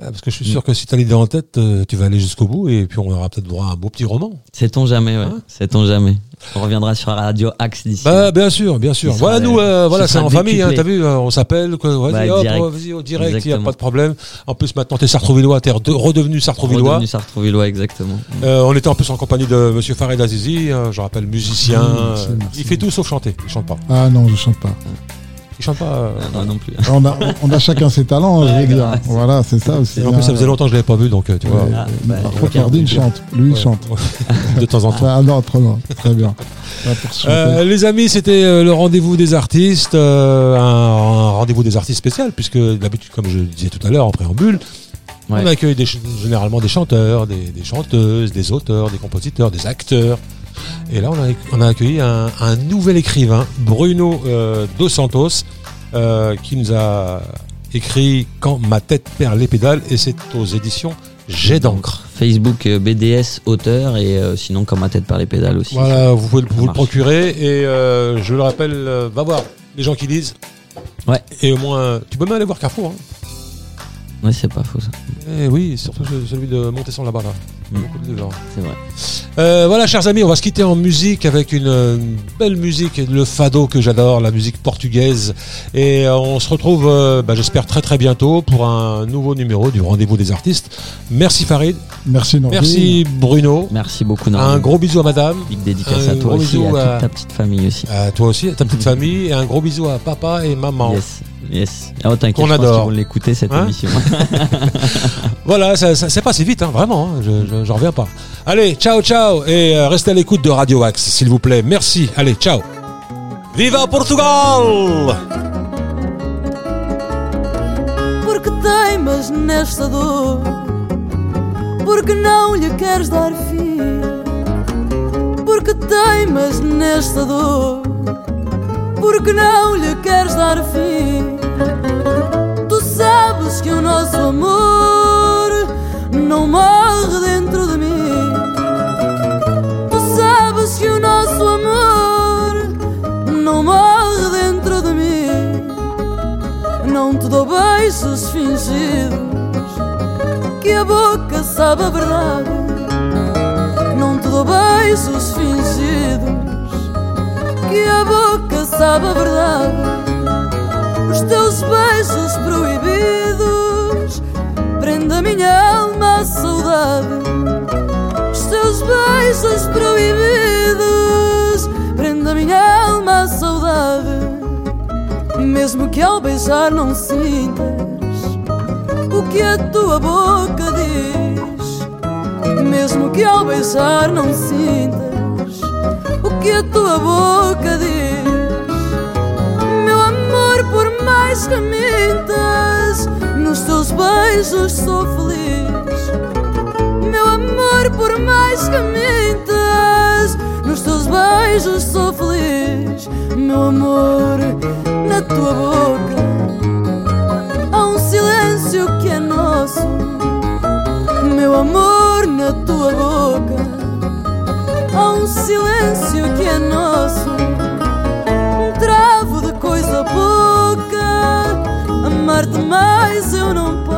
Parce que je suis sûr que si tu as l'idée en tête, euh, tu vas aller jusqu'au bout et puis on aura peut-être droit à un beau petit roman. Sait-on jamais, ouais. Hein Sait-on jamais. On reviendra sur Radio Axe d'ici. Bah, bien sûr, bien sûr. Voilà, nous, euh, voilà, c'est en famille, hein, t'as vu, euh, on s'appelle, quoi, vas-y, Bah, hop, direct. vas-y, au direct, il n'y a pas de problème. En plus, maintenant, t'es Sartrouvillois, t'es rede- redevenu Sartrouvillois. Redevenu Sartrouvillois, exactement. Euh, on était en plus en compagnie de Monsieur Farid Azizi, euh, je rappelle musicien. Mmh, merci, merci. Il fait tout sauf chanter. Il chante pas. Ah non, je chante pas. Il chante pas. euh, Ah, non, non plus. On a, on a chacun ses talents, je veux dire. Voilà, c'est ça aussi. Et en plus, ça faisait longtemps que je l'avais pas vu, donc euh, tu vois. Ah, mais bah, par contre, Nordine chante. Lui, il Ouais. chante. de temps en temps. Ah non, trop. Très bien. Euh, les amis, c'était le rendez-vous des artistes, euh, un, un rendez-vous des artistes spécial, puisque d'habitude, comme je le disais tout à l'heure en préambule, Ouais. on accueille des généralement des chanteurs, des, des chanteuses, des auteurs, des compositeurs, des acteurs. Et là, on a, on a accueilli un, un nouvel écrivain, Bruno euh, Dos Santos, euh, qui nous a écrit Quand ma tête perd les pédales, et c'est aux éditions Jet d'encre. Facebook euh, BDS auteur et euh, sinon comme ma tête par les pédales aussi. Voilà, vous pouvez le- vous le procurer et je le rappelle, va voir les gens qui lisent. Ouais. Et au moins, tu peux même aller voir Carrefour. Hein. Ouais, c'est pas faux ça. Eh oui, surtout ce- celui de Montesson là-bas. Là. Mm. Beaucoup de gens. C'est vrai. Euh, voilà, chers amis, on va se quitter en musique avec une, euh, belle musique, le fado que j'adore, la musique portugaise. Et euh, on se retrouve, euh, bah, j'espère, très très bientôt pour un nouveau numéro du Rendez-vous des artistes. Merci Farid, Merci, Nordine. merci Bruno. Merci beaucoup Un Norman. gros bisou à madame. Big dédicace un à toi gros aussi et bisou à à- toute ta petite famille aussi. À toi aussi, à ta petite famille. Et un gros bisou à papa et maman. Yes, yes. Oh, t'inquiète, Qu'on je pense adore. qu'ils vont l'écouter cette Hein émission. Voilà, ça, ça- c'est passé vite, hein, vraiment, hein, je, je- j'en reviens pas. Allez, ciao, ciao, et euh, restez à l'écoute de Radio Axe, s'il vous plaît. Merci, allez, ciao. Viva Portugal Porque teimas nesta dor Porque não lhe queres dar fim Porque teimas nesta dor Porque não lhe sabe a verdade. Não te dou beijos fingidos. Que a boca sabe a verdade. Os teus beijos proibidos. Prende a minha alma à saudade. Os teus beijos proibidos. Prende a minha alma à saudade. Mesmo que ao beijar não sintas o que a tua boca diz, mesmo que ao beijar não sintas o que a tua boca diz, meu amor, por mais que mintas, nos teus beijos sou feliz. Meu amor, por mais que mintas, nos teus beijos sou feliz. Meu amor, na tua boca travo de coisa pouca, amar-te mais eu não posso.